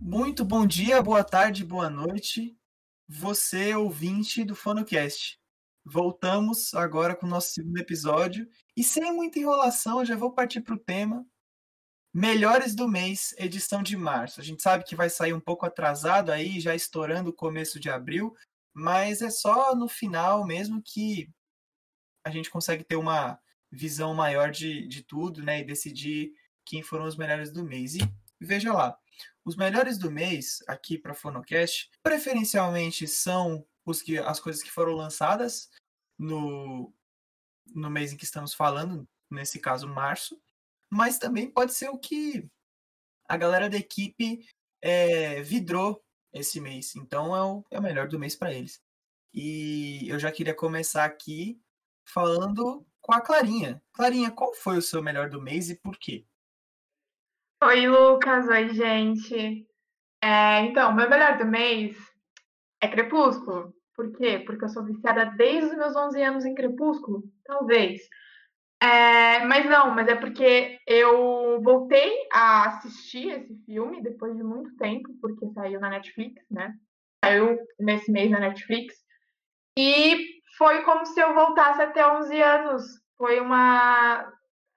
Muito bom dia, boa tarde, boa noite, você ouvinte do FonoCast. Voltamos agora com o nosso segundo episódio e sem muita enrolação, já vou partir para o tema. Melhores do mês, edição de março. A gente sabe que vai sair um pouco atrasado aí, já estourando o começo de abril, mas é só no final mesmo que a gente consegue ter uma visão maior de, de tudo, né? E decidir quem foram os melhores do mês. E veja lá, os melhores do mês aqui para Fonocast, preferencialmente são os que, as coisas que foram lançadas no, no mês em que estamos falando, nesse caso março, mas também pode ser o que a galera da equipe é, vidrou esse mês. Então é o, é o melhor do mês para eles. E eu já queria começar aqui falando com a Clarinha. Clarinha, qual foi o seu melhor do mês e por quê? Oi, Lucas. Oi, gente. É, então, meu melhor do mês é Crepúsculo. Por quê? Porque eu sou viciada desde os meus 11 anos em Crepúsculo? Talvez. É, mas não, mas é porque eu voltei a assistir esse filme depois de muito tempo, porque saiu na Netflix, né? Saiu nesse mês na Netflix. E foi como se eu voltasse até 11 anos. Foi uma,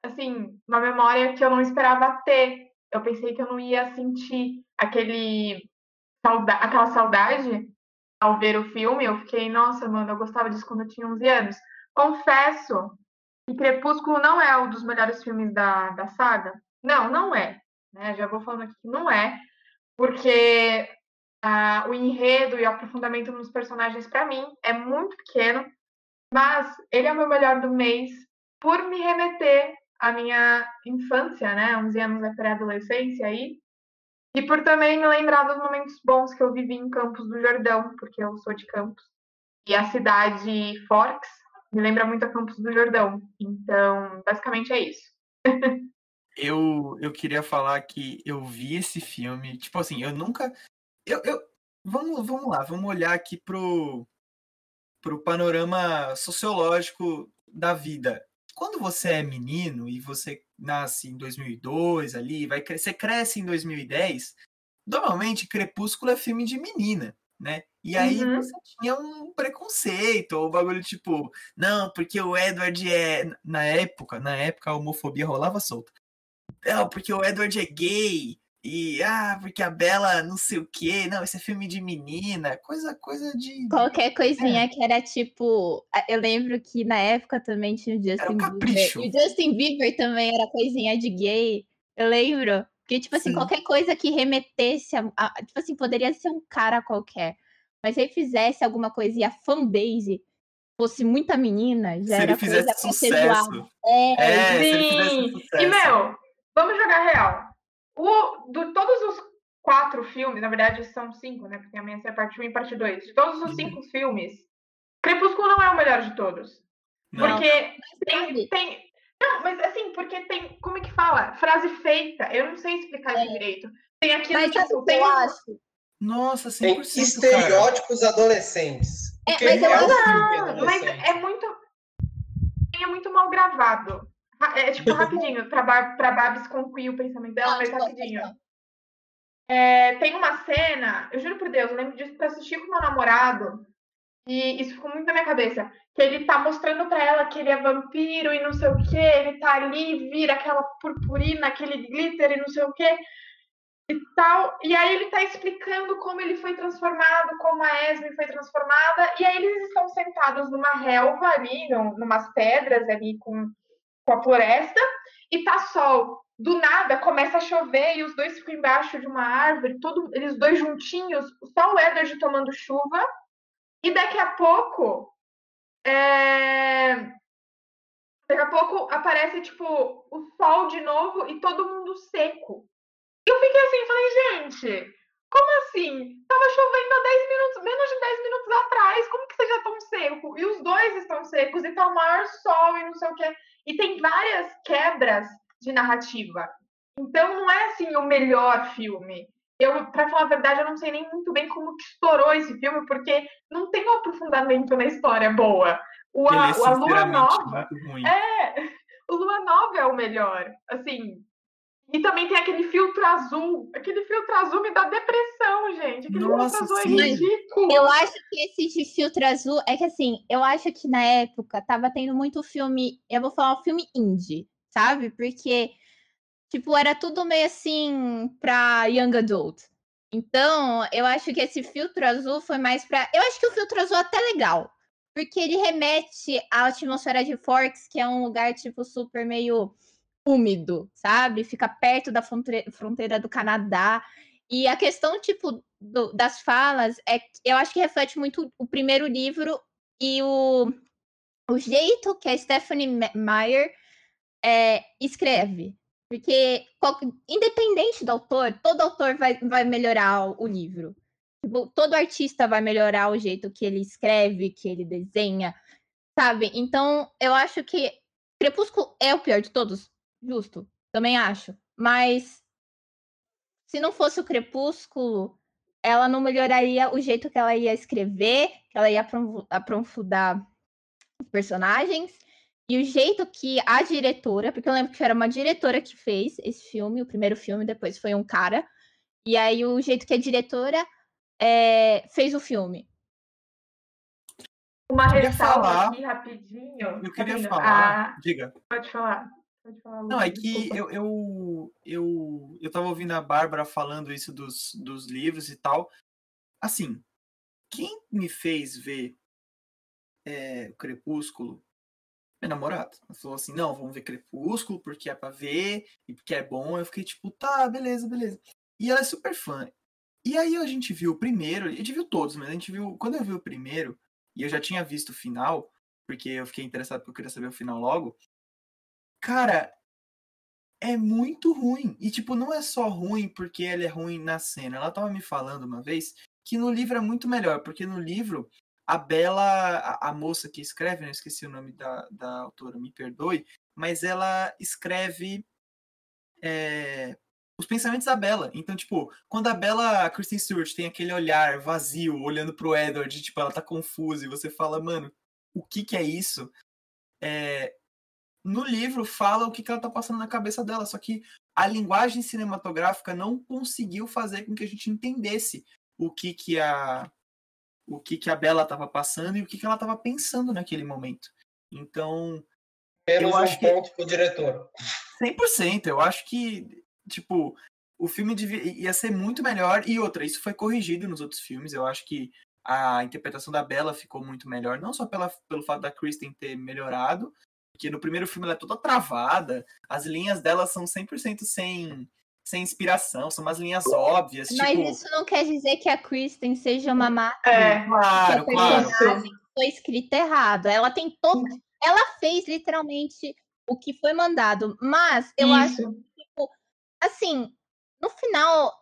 assim, uma memória que eu não esperava ter eu pensei que eu não ia sentir aquele aquela saudade ao ver o filme. Eu fiquei, nossa, mano, eu gostava disso quando eu tinha 11 anos. Confesso que Crepúsculo não é um dos melhores filmes da, da saga. Não, não é. Né? Já vou falando aqui que não é, porque ah, o enredo e o aprofundamento nos personagens, para mim, é muito pequeno, mas ele é o meu melhor do mês por me remeter a minha infância, né? 11 anos da pré-adolescência aí. E por também me lembrar dos momentos bons que eu vivi em Campos do Jordão, porque eu sou de Campos. E a cidade Forks me lembra muito a Campos do Jordão. Então, basicamente é isso. eu, eu queria falar que eu vi esse filme, tipo assim, eu nunca. Eu, eu, vamos, vamos lá, vamos olhar aqui pro, pro panorama sociológico da vida quando você é menino e você nasce em 2002 ali, vai você cresce em 2010, normalmente Crepúsculo é filme de menina, né? E aí uhum. você tinha um preconceito, ou um bagulho tipo, não, porque o Edward é na época, na época a homofobia rolava solta. Não, porque o Edward é gay. E, ah, porque a Bela não sei o quê. Não, esse é filme de menina. Coisa, coisa de. Qualquer coisinha é. que era tipo. Eu lembro que na época também tinha o Justin um Bieber. E o Justin Bieber também era coisinha de gay. Eu lembro. Que, tipo assim, Sim. qualquer coisa que remetesse a, a, Tipo assim, poderia ser um cara qualquer. Mas se ele fizesse alguma coisa e a fanbase fosse muita menina, já se era ele fizesse coisa sucesso. É, é, sim. E, meu, vamos jogar real. O, do, todos os quatro filmes, na verdade são cinco, né? Porque amanhã é parte 1 e parte 2. De todos os cinco filmes, Crepúsculo não é o melhor de todos. Não. Porque tem, tem. Não, mas assim, porque tem. Como é que fala? Frase feita. Eu não sei explicar é. direito. Tem aquilo mas tipo. Tem... Eu acho. Nossa, 100%, Tem estereótipos cara. adolescentes. É, mas eu é não, mas é muito. É muito mal gravado. É tipo rapidinho, pra, Bar pra Babs concluir o pensamento dela, mas rapidinho. É, tem uma cena, eu juro por Deus, eu lembro disso pra assistir com meu namorado, e isso ficou muito na minha cabeça. Que ele tá mostrando pra ela que ele é vampiro e não sei o que, ele tá ali, vira aquela purpurina, aquele glitter e não sei o que e tal. E aí ele tá explicando como ele foi transformado, como a Esme foi transformada, e aí eles estão sentados numa relva ali, numas pedras ali com com a floresta e tá sol. Do nada começa a chover e os dois ficam embaixo de uma árvore, todo, eles dois juntinhos, só o Edward tomando chuva. E daqui a pouco. É... Daqui a pouco aparece, tipo, o sol de novo e todo mundo seco. Eu fiquei assim, falei, gente, como assim? Tava chovendo há 10 minutos, menos de 10 minutos atrás, como que você já tão seco? E os dois estão secos e tá o maior sol e não sei o que. E tem várias quebras de narrativa. Então não é assim o melhor filme. Eu, para falar a verdade, eu não sei nem muito bem como que estourou esse filme, porque não tem um aprofundamento na história boa. O, a, é a Lua Nova. É, o Lua Nova é o melhor. Assim. E também tem aquele filtro azul. Aquele filtro azul me dá depressão, gente. Aquele Nossa, filtro azul sim. é ridículo. Eu acho que esse de filtro azul é que assim, eu acho que na época tava tendo muito filme, eu vou falar um filme indie, sabe? Porque, tipo, era tudo meio assim pra young adult. Então, eu acho que esse filtro azul foi mais pra. Eu acho que o filtro azul é até legal. Porque ele remete à atmosfera de Forks, que é um lugar, tipo, super meio úmido, sabe? Fica perto da fronte- fronteira do Canadá. E a questão, tipo, do- das falas, é que eu acho que reflete muito o primeiro livro e o, o jeito que a Stephanie Me- Meyer é, escreve. Porque, independente do autor, todo autor vai, vai melhorar o, o livro. Tipo, todo artista vai melhorar o jeito que ele escreve, que ele desenha, sabe? Então, eu acho que Crepúsculo é o pior de todos, justo. Também acho. Mas se não fosse o Crepúsculo, ela não melhoraria o jeito que ela ia escrever, que ela ia apro- aprofundar os personagens. E o jeito que a diretora, porque eu lembro que era uma diretora que fez esse filme, o primeiro filme, depois foi um cara. E aí o jeito que a diretora é, fez o filme. Uma ressalva falar- aqui rapidinho. Eu queria Sabrina. falar. Ah, Diga. pode falar. Pode falar, Não, é que eu, eu, eu, eu tava ouvindo a Bárbara falando isso dos, dos livros e tal. Assim, quem me fez ver é, o Crepúsculo? Meu namorado. Ele falou assim: não, vamos ver Crepúsculo porque é pra ver e porque é bom. Eu fiquei tipo, tá, beleza, beleza. E ela é super fã. E aí a gente viu o primeiro, a gente viu todos, mas a gente viu. Quando eu vi o primeiro, e eu já tinha visto o final, porque eu fiquei interessado porque eu queria saber o final logo. Cara, é muito ruim. E, tipo, não é só ruim porque ele é ruim na cena. Ela tava me falando uma vez que no livro é muito melhor, porque no livro a Bela, a, a moça que escreve, não esqueci o nome da, da autora, me perdoe, mas ela escreve é, os pensamentos da Bela. Então, tipo, quando a Bela, a Kristen Stewart, tem aquele olhar vazio, olhando pro Edward, tipo, ela tá confusa, e você fala, mano, o que que é isso? É, no livro fala o que, que ela tá passando na cabeça dela, só que a linguagem cinematográfica não conseguiu fazer com que a gente entendesse o que que a o que que a Bela estava passando e o que que ela estava pensando naquele momento. Então, Menos Eu um acho que- ponto pro diretor. 100%, eu acho que tipo, o filme devia, ia ser muito melhor e outra, isso foi corrigido nos outros filmes, eu acho que a interpretação da Bella ficou muito melhor, não só pela, pelo fato da Kristen ter melhorado, porque no primeiro filme ela é toda travada, as linhas dela são 100% sem, sem inspiração, são umas linhas óbvias, Mas tipo... isso não quer dizer que a Kristen seja uma máquina. É, Claro, que a claro. personagem foi escrita errado. Ela tem todo. Ela fez literalmente o que foi mandado. Mas eu acho isso. assim, no final,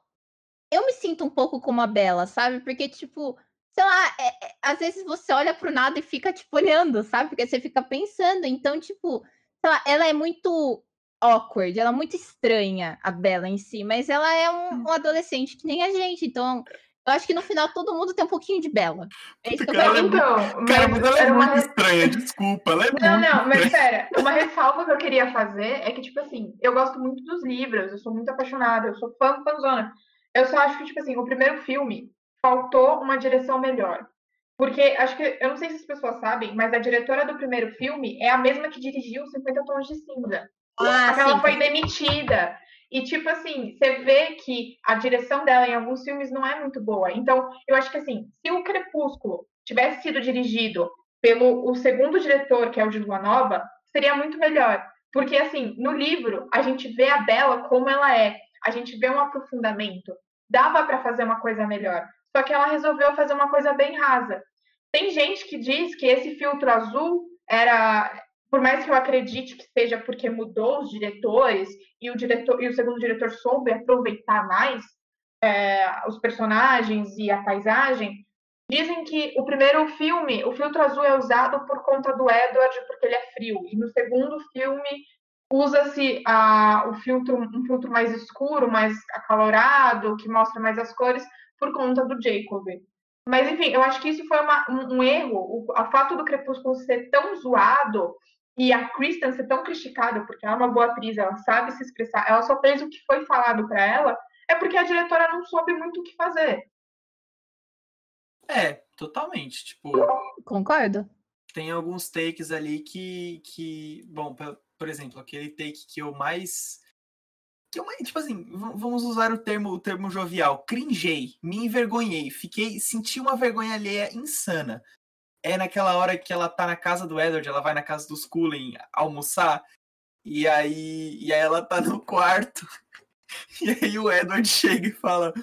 eu me sinto um pouco como a Bela, sabe? Porque, tipo, sei lá, é- é- às vezes você olha pro nada e fica, tipo, olhando, sabe? Porque você fica pensando. Então, tipo, sei lá, ela é muito awkward, ela é muito estranha, a Bela em si, mas ela é um, um adolescente que nem a gente. Então, eu acho que no final todo mundo tem um pouquinho de Bela. É isso que eu Cara, é. Então, Cara, mas mas ela é era uma muito estranha, desculpa, ela é Não, muito não, mas estranha. pera, uma ressalva que eu queria fazer é que, tipo assim, eu gosto muito dos livros, eu sou muito apaixonada, eu sou fã, fãzona. Eu só acho que, tipo assim, o primeiro filme faltou uma direção melhor. Porque, acho que, eu não sei se as pessoas sabem, mas a diretora do primeiro filme é a mesma que dirigiu 50 Tons de Cinza. Ah, que ela sim. foi demitida. E, tipo assim, você vê que a direção dela em alguns filmes não é muito boa. Então, eu acho que, assim, se o Crepúsculo tivesse sido dirigido pelo o segundo diretor, que é o de Lua Nova, seria muito melhor. Porque, assim, no livro, a gente vê a Bela como ela é. A gente vê um aprofundamento. Dava para fazer uma coisa melhor. Só que ela resolveu fazer uma coisa bem rasa. Tem gente que diz que esse filtro azul era por mais que eu acredite que seja porque mudou os diretores e o diretor e o segundo diretor soube aproveitar mais é, os personagens e a paisagem, dizem que o primeiro filme, o filtro azul é usado por conta do Edward porque ele é frio e no segundo filme usa-se o filtro, um filtro mais escuro, mais acalorado, que mostra mais as cores, por conta do Jacob. Mas, enfim, eu acho que isso foi uma, um, um, erro. O a fato do Crepúsculo ser tão zoado e a Kristen ser tão criticada, porque ela é uma boa atriz, ela sabe se expressar, ela só fez o que foi falado para ela, é porque a diretora não soube muito o que fazer. É, totalmente. Tipo. Concordo. Tem alguns takes ali que. que bom, por exemplo, aquele take que eu mais. Que eu mais, tipo assim, vamos usar o termo, o termo jovial. Cringei, me envergonhei, fiquei. Senti uma vergonha alheia insana. É naquela hora que ela tá na casa do Edward, ela vai na casa dos Cullen almoçar. E aí, e aí ela tá no quarto. E aí o Edward chega e fala: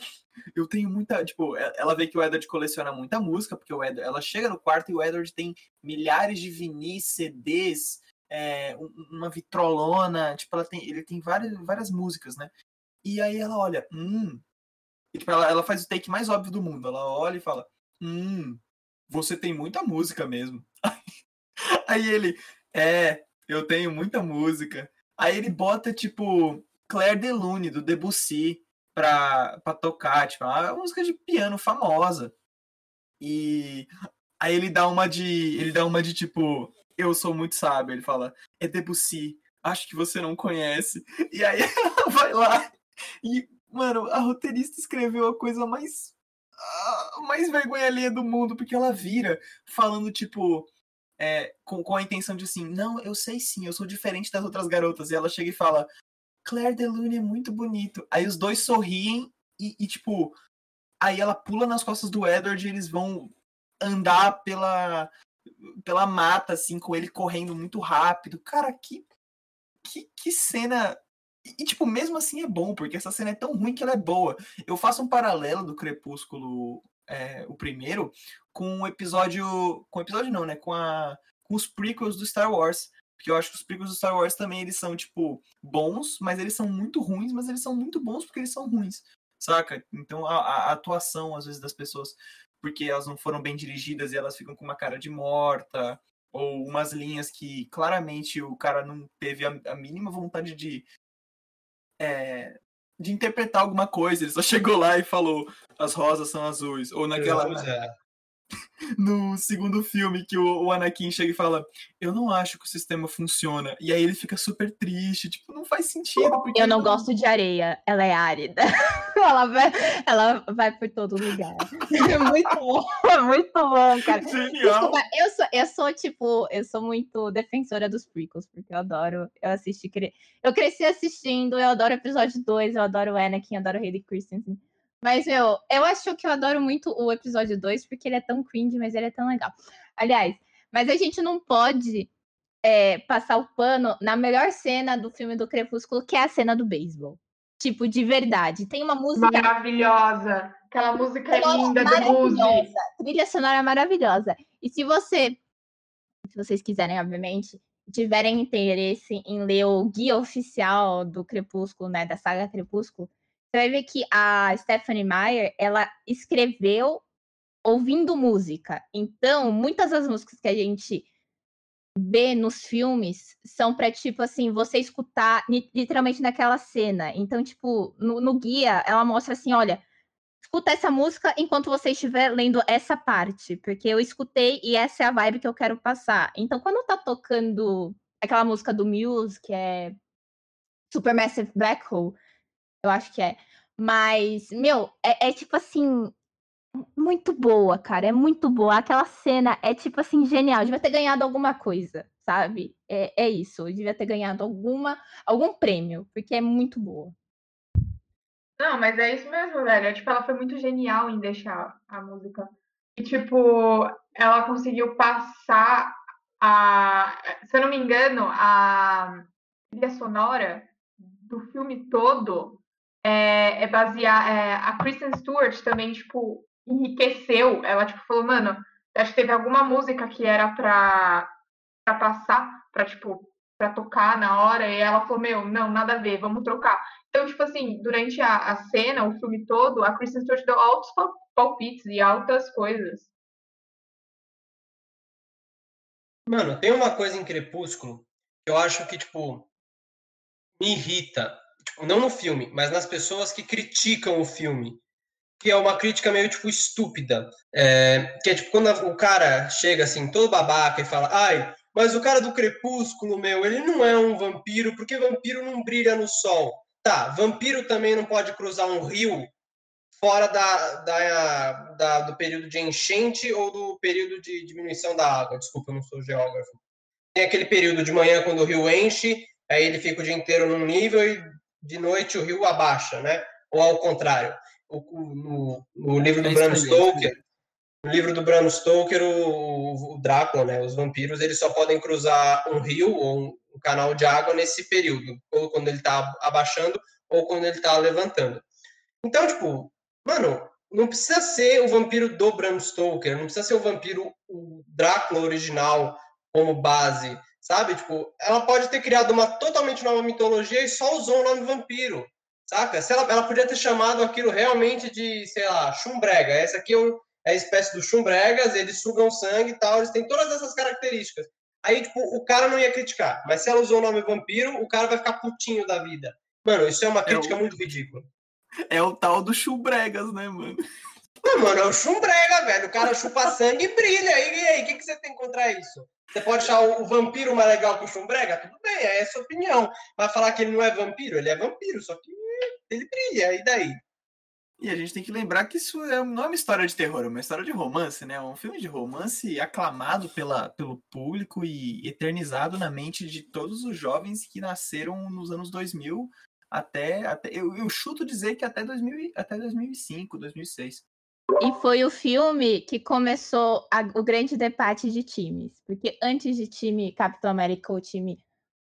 eu tenho muita. Tipo, ela vê que o Edward coleciona muita música, porque o Edward, ela chega no quarto e o Edward tem milhares de vinis, CDs, é, uma vitrolona. Tipo, ela tem, ele tem várias, várias músicas, né? E aí ela olha, hum. E, tipo, ela, ela faz o take mais óbvio do mundo. Ela olha e fala, hum, você tem muita música mesmo. Aí ele, é, eu tenho muita música. Aí ele bota, tipo, Claire Delune, do Debussy pra, pra tocar, tipo, uma música de piano famosa. E aí ele dá uma de. Ele dá uma de tipo, eu sou muito sábio. Ele fala, é Debussy, acho que você não conhece. E aí ela vai lá e, mano, a roteirista escreveu a coisa mais. mais vergonha alheia do mundo, porque ela vira falando, tipo. É, com, com a intenção de assim, não, eu sei sim, eu sou diferente das outras garotas. E ela chega e fala, Claire Delune é muito bonito. Aí os dois sorriem e, e, tipo, aí ela pula nas costas do Edward e eles vão andar pela pela mata, assim, com ele correndo muito rápido. Cara, que, que, que cena. E, tipo, mesmo assim é bom, porque essa cena é tão ruim que ela é boa. Eu faço um paralelo do Crepúsculo, é, o primeiro, com o episódio. Com o episódio não, né? Com, a, com os prequels do Star Wars. Porque eu acho que os prequels do Star Wars também eles são, tipo, bons, mas eles são muito ruins, mas eles são muito bons porque eles são ruins, saca? Então a, a atuação, às vezes, das pessoas, porque elas não foram bem dirigidas e elas ficam com uma cara de morta, ou umas linhas que claramente o cara não teve a, a mínima vontade de. É, de interpretar alguma coisa, ele só chegou lá e falou as rosas são azuis. Ou naquela. É no segundo filme que o, o, Anakin chega e fala: Eu não acho que o sistema funciona. E aí ele fica super triste, tipo, não faz sentido. Eu não, gosto de areia, ela é árida. ela, vai, ela vai por todo lugar. É muito bom, é muito bom, cara. Genial. Desculpa, eu sou, eu sou, tipo, eu sou muito defensora dos prequels, porque eu adoro, eu assisti, eu cresci assistindo, eu adoro o episódio 2, eu adoro o Anakin, eu adoro o Hayley Christensen. Mas, meu, eu acho que eu adoro muito o episódio 2, porque ele é tão cringe, mas ele é tão legal. Aliás, mas a gente não pode é, passar o pano na melhor cena do filme do Crepúsculo, que é a cena do beisebol. Tipo, de verdade. Tem uma música. Maravilhosa! Aquela música é linda do Muzi. Trilha sonora maravilhosa. E se você, se vocês quiserem, obviamente, tiverem interesse em ler o guia oficial do Crepúsculo, né, da saga Crepúsculo, você vai ver que a Stephanie Meyer, ela escreveu ouvindo música. Então, muitas das músicas que a gente vê nos filmes são para tipo assim, você escutar literalmente naquela cena. Então, tipo, no, no, guia, ela mostra assim, olha, escuta essa música enquanto você estiver lendo essa parte, porque eu escutei e essa é a vibe que eu quero passar. Então, quando tá tocando aquela música do Muse, que é Supermassive Black Hole, eu acho que é. Mas, meu, é, é, tipo assim. Muito boa, cara. É muito boa. Aquela cena é tipo assim, genial. Devia ter ganhado alguma coisa, sabe? É, é isso. Devia ter ganhado alguma, algum prêmio, porque é muito boa. Não, mas é isso mesmo, velho. É, tipo, ela foi muito genial em deixar a música. E, tipo, ela conseguiu passar a. Se eu não me engano, a trilha sonora do filme todo é, é basear. É, a Kristen Stewart também, tipo, enriqueceu. Ela, tipo, falou, mano, acho que teve alguma música que era pra, pra passar, pra, tipo, pra tocar na hora, e ela falou, meu, não, nada a ver, vamos trocar. Então, tipo assim, durante a, a cena, o filme todo, a Kristen Stewart deu altos palpites e altas coisas. Mano, tem uma coisa em Crepúsculo que eu acho que, tipo, me irrita, não no filme, mas nas pessoas que criticam o filme. Que é uma crítica meio, tipo, estúpida. É, que é, tipo, quando o cara chega, assim, todo babaca e fala ai, mas o cara do Crepúsculo, meu, ele não é um vampiro, porque vampiro não brilha no sol. Tá, vampiro também não pode cruzar um rio fora da, da, da, do período de enchente ou do período de diminuição da água. Desculpa, eu não sou geógrafo. Tem aquele período de manhã quando o rio enche, aí ele fica o dia inteiro num nível e de noite o rio abaixa, né? Ou ao contrário. O, no, no livro do é Bram Stoker, no livro do Bram Stoker, o, o, Drácula, né, os vampiros, eles só podem cruzar um rio ou um, um canal de água nesse período, ou quando ele está abaixando ou quando ele está levantando. Então, tipo, mano, não precisa ser o vampiro do Bram Stoker, não precisa ser o vampiro o Drácula original como base, sabe? Tipo, ela pode ter criado uma totalmente nova mitologia e só usou o nome vampiro, saca? Se ela, ela podia ter chamado aquilo realmente de, sei lá, chumbrega. Essa aqui é um, é a espécie dos chumbregas, eles sugam sangue e tal, eles têm todas essas características. Aí, tipo, o cara não ia criticar. Mas se ela usou o nome vampiro, o cara vai ficar putinho da vida. Mano, isso é uma crítica é o... muito ridícula. É o tal do chumbregas, né, mano? Não, mano, é o chumbrega, velho. O cara chupa sangue e brilha. E aí, o que, que você tem contra isso? Você pode achar o vampiro mais legal que o chumbrega? Tudo bem, é essa a opinião. Vai falar que ele não é vampiro? Ele é vampiro, só que ele brilha. E daí? E a gente tem que lembrar que isso é, não é uma história de terror, é uma história de romance, né? É um filme de romance aclamado pela, pelo público e eternizado na mente de todos os jovens que nasceram nos anos 2000 até. até eu, eu chuto dizer que até, 2000, até 2005, 2006. E foi o filme que começou a, o grande debate de times. Porque antes de time Capitão América ou time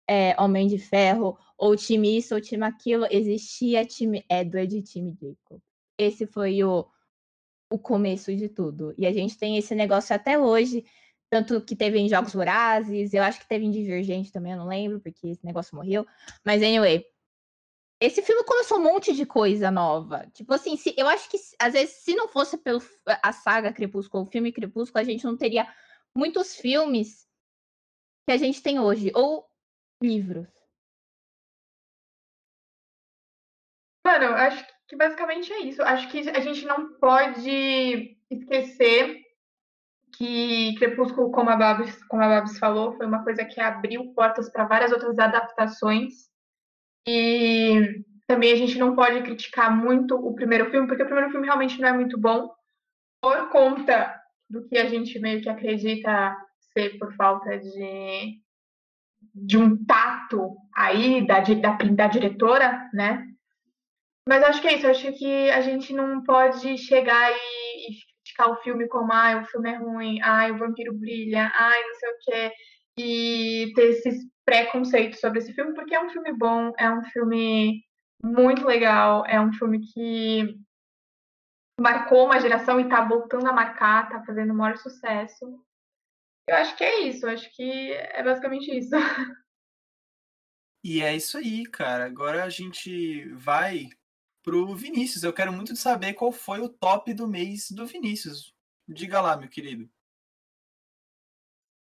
é, Homem de Ferro, ou time isso ou time aquilo, existia time Edward e time Jacob esse foi o, o começo de tudo. E a gente tem esse negócio até hoje, tanto que teve em Jogos Vorazes, eu acho que teve em Divergente também, eu não lembro, porque esse negócio morreu. Mas, anyway, esse filme começou um monte de coisa nova. Tipo assim, se, eu acho que, às vezes, se não fosse pelo a saga Crepúsculo, o filme Crepúsculo, a gente não teria muitos filmes que a gente tem hoje, ou livros. Mano, eu acho que basicamente é isso. Acho que a gente não pode esquecer que Crepúsculo, como a Babs, como a Babs falou, foi uma coisa que abriu portas para várias outras adaptações. E também a gente não pode criticar muito o primeiro filme, porque o primeiro filme realmente não é muito bom, por conta do que a gente meio que acredita ser por falta de, de um tato aí da, da, da diretora, né? Mas acho que é isso, acho que a gente não pode chegar e, e criticar o filme como, ah, o filme é ruim, ah, o vampiro brilha, ah, não sei o quê, e ter esses preconceitos sobre esse filme, porque é um filme bom, é um filme muito legal, é um filme que marcou uma geração e tá voltando a marcar, tá fazendo o maior sucesso. Eu acho que é isso, acho que é basicamente isso. E é isso aí, cara. Agora a gente vai pro Vinícius. Eu quero muito saber qual foi o top do mês do Vinícius. Diga lá, meu querido.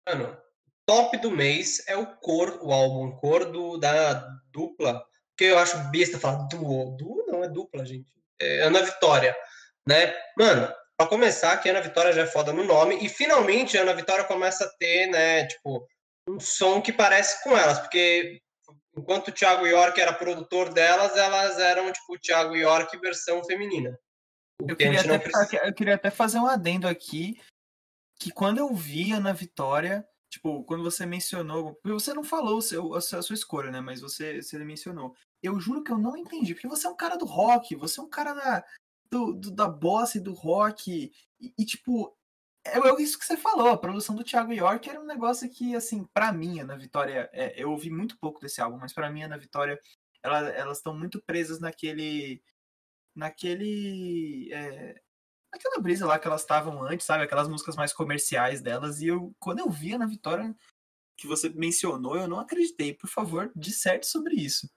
Mano, top do mês é o Cor, o álbum Cor do, da dupla. Que eu acho besta falar duo. Duo não é dupla, gente. É Ana Vitória, né? Mano, pra começar, que Ana Vitória já é foda no nome. E finalmente a Ana Vitória começa a ter, né, tipo, um som que parece com elas. Porque enquanto o Thiago York era produtor delas, elas eram tipo o Thiago York versão feminina. Eu queria, até, eu queria até fazer um adendo aqui, que quando eu vi Ana Vitória, tipo, quando você mencionou, você não falou seu, a, sua, a sua escolha, né, mas você, você mencionou. Eu juro que eu não entendi, porque você é um cara do rock, você é um cara da, do, do da bossa e do rock, e, e tipo, é, é isso que você falou, a produção do Thiago York era um negócio que, assim, para mim, na Vitória, é, eu ouvi muito pouco desse álbum, mas para mim, na Vitória, ela, elas estão muito presas naquele. naquele. É, naquela brisa lá que elas estavam antes, sabe? Aquelas músicas mais comerciais delas. E eu, quando eu via na Vitória, que você mencionou, eu não acreditei. Por favor, disserte sobre isso.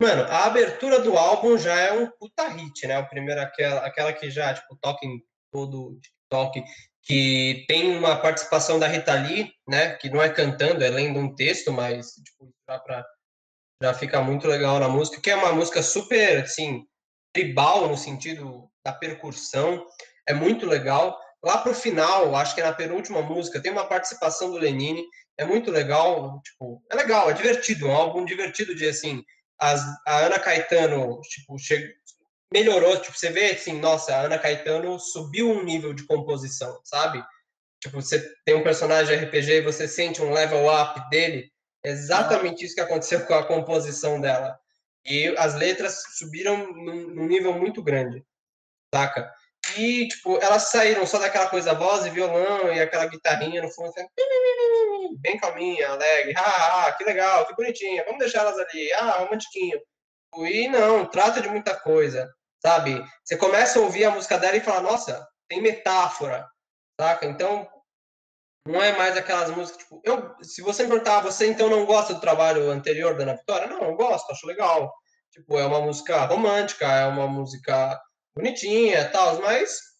Mano, a abertura do álbum já é um puta hit, né? O primeiro, aquela, aquela que já, tipo, toca em todo TikTok, que tem uma participação da Rita Lee, né, que não é cantando, é lendo um texto, mas tipo, dá para Já fica muito legal na música, que é uma música super, assim, tribal no sentido da percussão. É muito legal. Lá pro final, acho que é na penúltima música, tem uma participação do Lenine. É muito legal, tipo, é legal, é divertido, um álbum divertido de, assim, as, a Ana Caetano, tipo, melhorou, tipo, você vê, assim, nossa, a Ana Caetano subiu um nível de composição, sabe? Tipo, você tem um personagem RPG e você sente um level up dele, é exatamente isso que aconteceu com a composição dela. E as letras subiram num, num nível muito grande, saca? E, tipo, elas saíram só daquela coisa voz e violão e aquela guitarrinha no fundo, assim, bem calminha, alegre, ah, ah, que legal, que bonitinha, vamos deixar elas ali, ah, romantiquinho. E não, trata de muita coisa, sabe? Você começa a ouvir a música dela e fala, nossa, tem metáfora, saca? Então, não é mais aquelas músicas, tipo, eu, se você me perguntar, você então não gosta do trabalho anterior da Ana Vitória? Não, eu gosto, acho legal. Tipo, é uma música romântica, é uma música bonitinha e tal, mas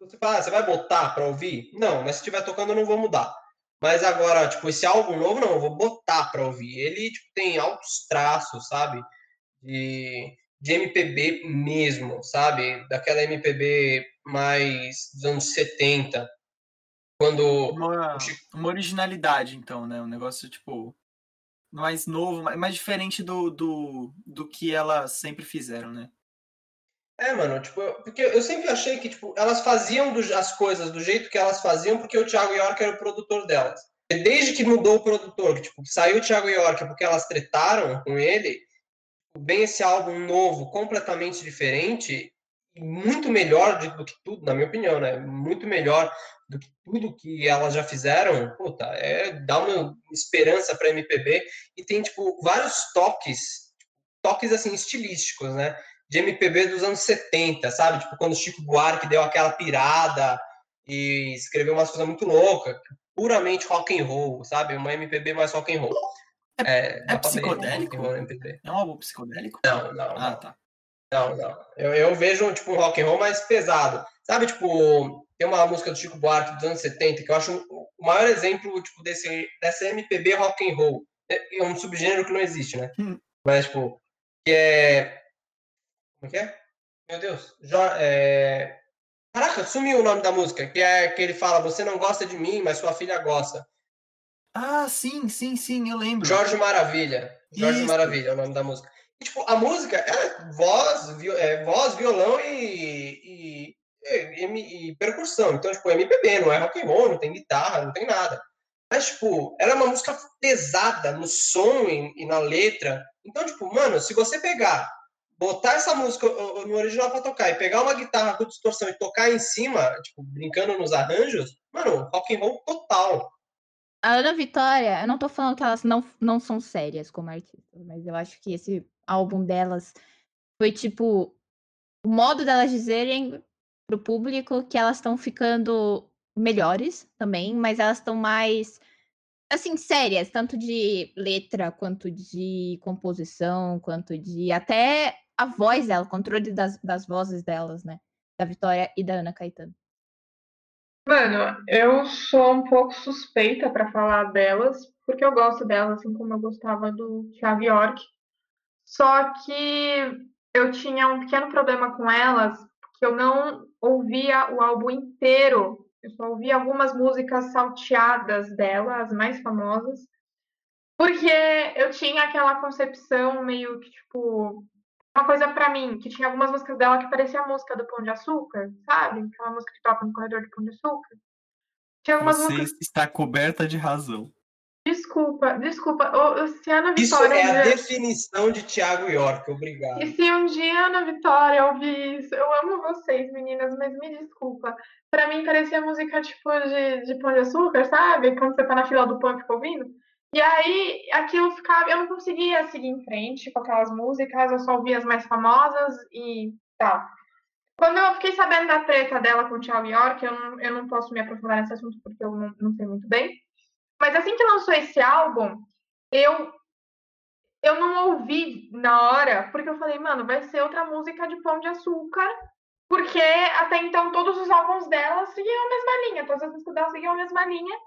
você fala, ah, você vai botar pra ouvir? Não, mas se estiver tocando eu não vou mudar. Mas agora, tipo, esse álbum novo, não, eu vou botar pra ouvir. Ele, tipo, tem altos traços, sabe? De, de MPB mesmo, sabe? Daquela MPB mais dos anos 70. Quando. Uma, uma originalidade, então, né? Um negócio, tipo, mais novo, mais diferente do, do, do que elas sempre fizeram, né? É, mano, tipo, porque eu sempre achei que, tipo, elas faziam do, as coisas do jeito que elas faziam porque o Thiago York era o produtor delas. Desde que mudou o produtor, que, tipo, saiu o Thiago York porque elas tretaram com ele, vem esse álbum novo, completamente diferente, muito melhor do que tudo, na minha opinião, né? Muito melhor do que tudo que elas já fizeram. Puta, é, dá uma esperança pra MPB e tem, tipo, vários toques, toques, assim, estilísticos, né? De MPB dos anos 70, sabe? Tipo, quando o Chico Buarque deu aquela pirada e escreveu umas coisas muito loucas, puramente rock and roll, sabe? Uma MPB mais rock and roll. É, é, é psicodélico? É um álbum psicodélico? Não, não. Ah, tá. Não, não. Eu, eu vejo, tipo, um rock and roll mais pesado. Sabe, tipo, tem uma música do Chico Buarque dos anos 70 que eu acho o maior exemplo, tipo, desse, dessa MPB rock and roll. É, é um subgênero que não existe, né? Hum. Mas, tipo, que é como é que é? Meu Deus. Jo é... Caraca, sumiu o nome da música. Que é que ele fala: Você não gosta de mim, mas sua filha gosta. Ah, sim, sim, sim, eu lembro. Jorge Maravilha. Jorge Isso. Maravilha é o nome da música. E, tipo, a música é voz, é voz violão e, e, e, e, percussão. Então, tipo, é MPB, não é rock and roll, não tem guitarra, não tem nada. Mas, tipo, ela é uma música pesada no som e, e na letra. Então, tipo, mano, se você pegar botar essa música no original para tocar e pegar uma guitarra com distorção e tocar em cima, tipo, brincando nos arranjos, mano, rock and roll total. A Ana Vitória, eu não tô falando que elas não, não são sérias como artistas, mas eu acho que esse álbum delas foi tipo o modo delas dizerem pro público que elas estão ficando melhores também, mas elas estão mais assim, sérias, tanto de letra, quanto de composição, quanto de até a voz dela, o controle das, das vozes delas, né? Da Vitória e da Ana Caetano. Mano, eu sou um pouco suspeita para falar delas, porque eu gosto delas, assim como eu gostava do Thiago York. Só que eu tinha um pequeno problema com elas, porque eu não ouvia o álbum inteiro. Eu só ouvia algumas músicas salteadas dela, as mais famosas. Porque eu tinha aquela concepção meio que, tipo, uma coisa para mim, que tinha algumas músicas dela que parecia a música do Pão de Açúcar, sabe? Aquela música que toca no corredor do Pão de Açúcar. Tinha algumas Você músicas... está coberta de razão. Desculpa, desculpa. Ô, se Ana Vitória. Isso é a definição de Tiago York, obrigado. E se um dia a Ana Vitória ouvir isso, eu amo vocês, meninas, mas me desculpa. Pra mim parecia música tipo de, de pão de açúcar, sabe? Quando você tá na fila do pão e fica ouvindo. E aí, aquilo ficava. Eu não conseguia seguir em frente com aquelas músicas, eu só ouvia as mais famosas e tal. Quando eu fiquei sabendo da treta dela com o Thiago York, eu não, eu não posso me aprofundar nesse assunto porque eu não, não sei muito bem. Mas assim que lançou esse álbum, eu eu não ouvi na hora, porque eu falei, mano, vai ser outra música de Pão de Açúcar, porque até então todos os álbuns dela seguiam a mesma linha, todas as músicas dela seguiam a mesma linha.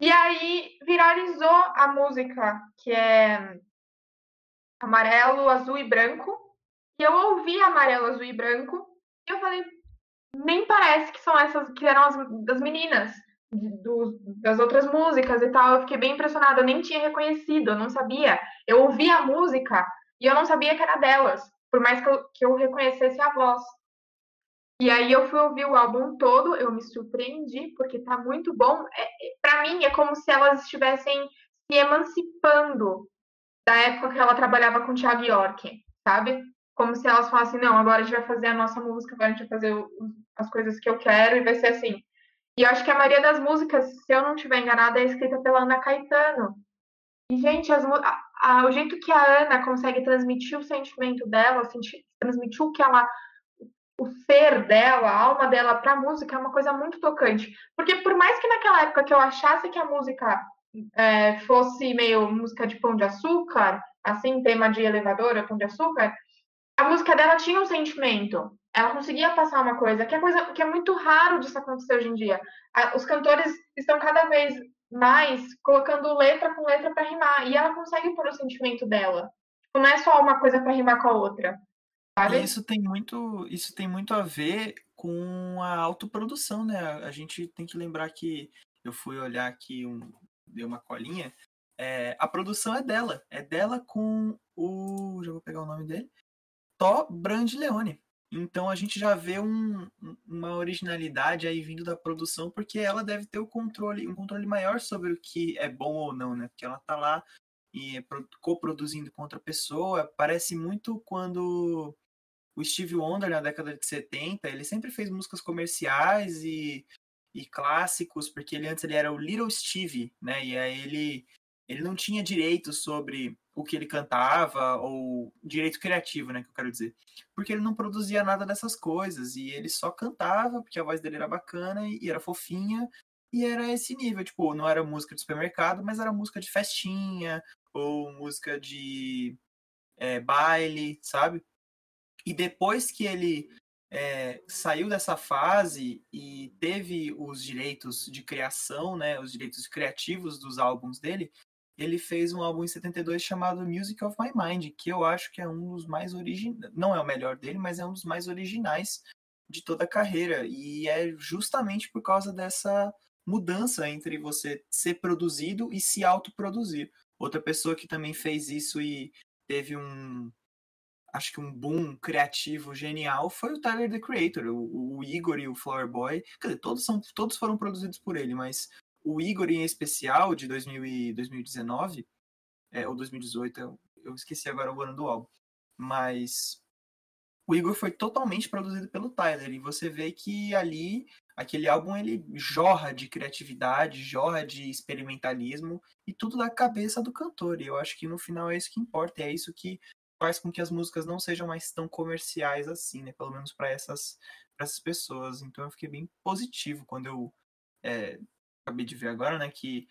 E aí viralizou a música, que é amarelo, azul e branco. E eu ouvi amarelo, azul e branco. E eu falei, nem parece que são essas que eram as das meninas do, das outras músicas e tal. Eu fiquei bem impressionada, eu nem tinha reconhecido, eu não sabia. Eu ouvi a música e eu não sabia que era delas, por mais que eu, que eu reconhecesse a voz. E aí eu fui ouvir o álbum todo, eu me surpreendi, porque tá muito bom. É, é, para mim, é como se elas estivessem se emancipando da época que ela trabalhava com o Thiago York, sabe? Como se elas falassem, não, agora a gente vai fazer a nossa música, agora a gente vai fazer as coisas que eu quero, e vai ser assim. E eu acho que a maioria das músicas, se eu não estiver enganada, é escrita pela Ana Caetano. E, gente, as, a, a, o jeito que a Ana consegue transmitir o sentimento dela, transmitir o que ela. O ser dela, a alma dela para a música é uma coisa muito tocante. Porque, por mais que naquela época que eu achasse que a música é, fosse meio música de pão de açúcar, assim, tema de elevador, pão de açúcar, a música dela tinha um sentimento ela conseguia passar uma coisa que é coisa que é muito raro disso acontecer hoje em dia. Os cantores estão cada vez mais colocando letra com letra para rimar e ela consegue pôr o sentimento dela. Não é só uma coisa para rimar com a outra. Sabe? Isso tem muito, isso tem muito a ver com a autoprodução, né? A gente tem que lembrar que eu fui olhar aqui um, deu uma colinha. É, a produção é dela, é dela com o, já vou pegar o nome dele, Tó Brandleone. Então a gente já vê um, uma originalidade aí vindo da produção, porque ela deve ter o controle, um controle maior sobre o que é bom ou não, né? Porque ela tá lá e coproduzindo com outra pessoa. Parece muito quando o Steve Wonder, na década de 70, ele sempre fez músicas comerciais e, e clássicos, porque ele antes ele era o Little Steve, né? E aí ele ele não tinha direito sobre o que ele cantava, ou direito criativo, né, que eu quero dizer. Porque ele não produzia nada dessas coisas, e ele só cantava, porque a voz dele era bacana e era fofinha, e era esse nível, tipo, não era música de supermercado, mas era música de festinha, ou música de é, baile, sabe? E depois que ele é, saiu dessa fase e teve os direitos de criação, né, os direitos criativos dos álbuns dele, ele fez um álbum em 72 chamado Music of My Mind, que eu acho que é um dos mais originais, não é o melhor dele, mas é um dos mais originais de toda a carreira. E é justamente por causa dessa mudança entre você ser produzido e se autoproduzir. Outra pessoa que também fez isso e teve um acho que um boom criativo genial foi o Tyler the Creator, o, o Igor e o Flower Boy. Quer dizer, todos, são, todos foram produzidos por ele, mas o Igor, em especial, de 2000 e 2019, é, ou 2018, eu, eu esqueci agora o ano do álbum, mas o Igor foi totalmente produzido pelo Tyler, e você vê que ali, aquele álbum, ele jorra de criatividade, jorra de experimentalismo, e tudo da cabeça do cantor, e eu acho que no final é isso que importa, é isso que faz com que as músicas não sejam mais tão comerciais assim, né, pelo menos para essas, essas pessoas, então eu fiquei bem positivo quando eu é, acabei de ver agora, né, que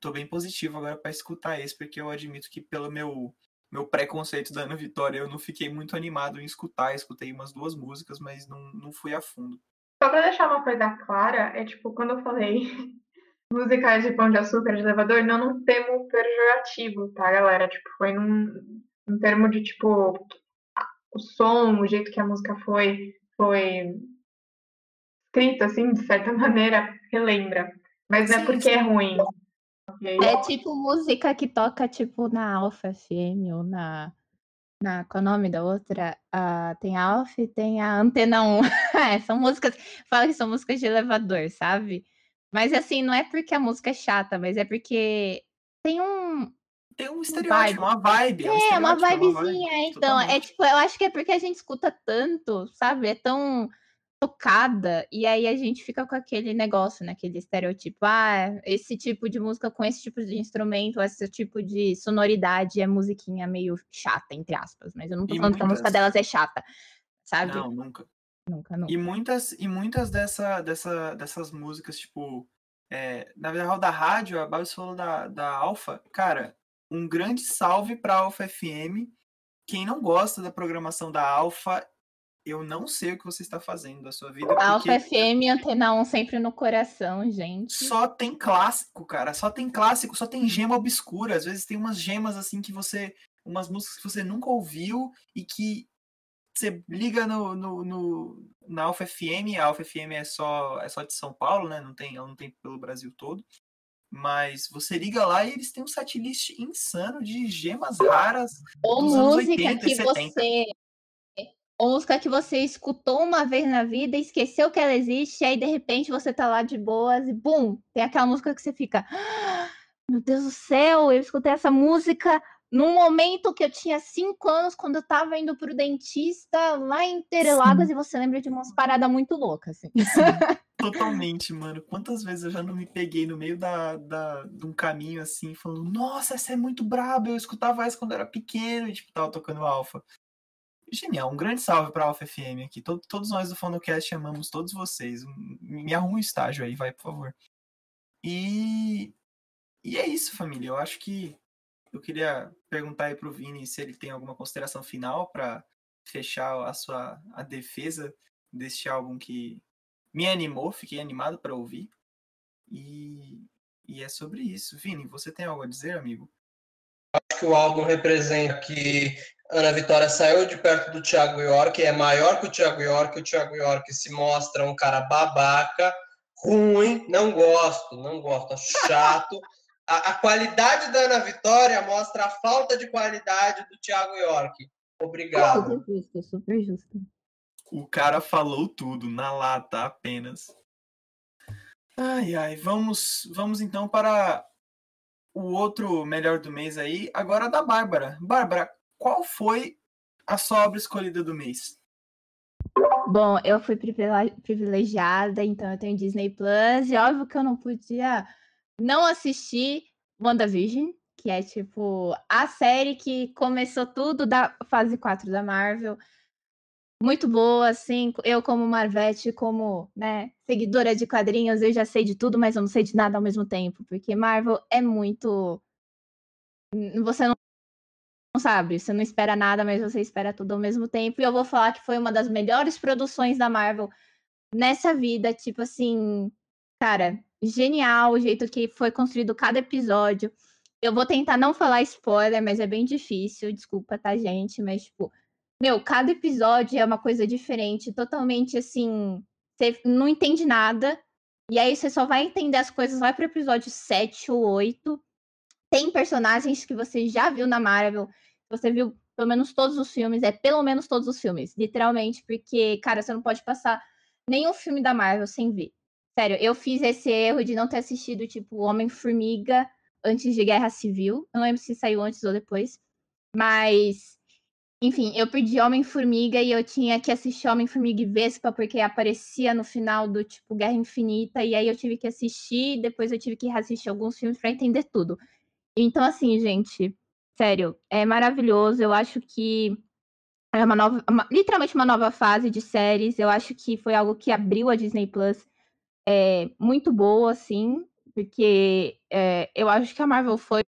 tô bem positivo agora para escutar esse, porque eu admito que pelo meu meu preconceito da Ana Vitória, eu não fiquei muito animado em escutar, escutei umas duas músicas, mas não, não fui a fundo. Só para deixar uma coisa clara, é tipo, quando eu falei musicais de pão de açúcar de elevador, não num termo pejorativo, tá, galera? Tipo, foi num, num termo de, tipo, o som, o jeito que a música foi, foi escrita, assim, de certa maneira, relembra. Mas não é porque é ruim. É tipo música que toca, tipo, na Alpha FM ou na. na qual é o nome da outra? Uh, tem a Alpha e tem a Antena 1. é, são músicas. Fala que são músicas de elevador, sabe? Mas assim, não é porque a música é chata, mas é porque tem um. Tem um estereótipo, uma vibe. É, um é uma vibezinha. Uma vibe, então, totalmente. é tipo, eu acho que é porque a gente escuta tanto, sabe? É tão tocada, e aí a gente fica com aquele negócio, né? Aquele estereotipo. Ah, esse tipo de música com esse tipo de instrumento, esse tipo de sonoridade é musiquinha meio chata, entre aspas. Mas eu não tô e falando muitas... que a música delas é chata, sabe? Não, nunca. Nunca, nunca. E muitas, e muitas dessa, dessa, dessas músicas, tipo, é, na verdade, da rádio, a Babs falou da, da Alfa, cara, um grande salve pra Alfa FM. Quem não gosta da programação da Alfa, eu não sei o que você está fazendo da sua vida. Alfa FM, Antena 1 sempre no coração, gente. Só tem clássico, cara. Só tem clássico, só tem gema obscura. Às vezes tem umas gemas assim que você umas músicas que você nunca ouviu e que você liga no, no, no, na Alfa FM, a Alfa FM é só, é só de São Paulo, né? Não tem, ela não tem pelo Brasil todo. Mas você liga lá e eles têm um setlist insano de gemas raras. Ou dos anos música 80 e que 70. você. Ou música que você escutou uma vez na vida, esqueceu que ela existe, e aí de repente você tá lá de boas e bum! Tem aquela música que você fica. "Ah, Meu Deus do céu, eu escutei essa música num momento que eu tinha cinco anos, quando eu tava indo pro dentista lá em Interlagos, e você lembra de umas paradas muito loucas, assim. Totalmente, mano. Quantas vezes eu já não me peguei no meio da, da, de um caminho assim, falando, nossa, essa é muito braba, eu escutava essa quando era pequeno e tipo, tava tocando Alfa. Genial, um grande salve pra Alfa FM aqui. To- todos nós do Fonocast amamos todos vocês. Me arruma um estágio aí, vai, por favor. E, e é isso, família. Eu acho que eu queria perguntar aí pro Vini se ele tem alguma consideração final pra fechar a sua a defesa deste álbum que me animou, fiquei animado para ouvir. E, e é sobre isso. Vini, você tem algo a dizer, amigo? Acho que o álbum representa que Ana Vitória saiu de perto do Thiago York, é maior que o Thiago York, o Thiago York se mostra um cara babaca, ruim, não gosto, não gosto, acho chato. A, a qualidade da Ana Vitória mostra a falta de qualidade do Thiago York. Obrigado. Super justo, super justo. O cara falou tudo, na lata apenas. Ai, ai, vamos, vamos então para o outro melhor do mês aí, agora da Bárbara. Bárbara, qual foi a sua obra escolhida do mês? Bom, eu fui privile- privilegiada, então eu tenho Disney Plus, e óbvio que eu não podia não assistir WandaVision, que é tipo a série que começou tudo da fase 4 da Marvel. Muito boa, assim, eu como Marvete, como, né, seguidora de quadrinhos, eu já sei de tudo, mas eu não sei de nada ao mesmo tempo, porque Marvel é muito N- você não sabe, você não espera nada, mas você espera tudo ao mesmo tempo. E eu vou falar que foi uma das melhores produções da Marvel nessa vida, tipo assim, cara, genial o jeito que foi construído cada episódio. Eu vou tentar não falar spoiler, mas é bem difícil, desculpa, tá, gente? Mas, tipo, meu, cada episódio é uma coisa diferente, totalmente assim, você não entende nada. E aí você só vai entender as coisas lá pro episódio 7 ou 8 tem personagens que você já viu na Marvel, você viu pelo menos todos os filmes, é pelo menos todos os filmes, literalmente, porque, cara, você não pode passar nenhum filme da Marvel sem ver. Sério, eu fiz esse erro de não ter assistido, tipo, Homem-Formiga antes de Guerra Civil. Eu não lembro se saiu antes ou depois. Mas, enfim, eu perdi Homem-Formiga e eu tinha que assistir Homem-Formiga e Vespa, porque aparecia no final do, tipo, Guerra Infinita. E aí eu tive que assistir, depois eu tive que reassistir alguns filmes pra entender tudo. Então, assim, gente, sério, é maravilhoso. Eu acho que é uma nova, uma- literalmente uma nova fase de séries. Eu acho que foi algo que abriu a Disney Plus é, muito boa, assim, porque é, eu acho que a Marvel foi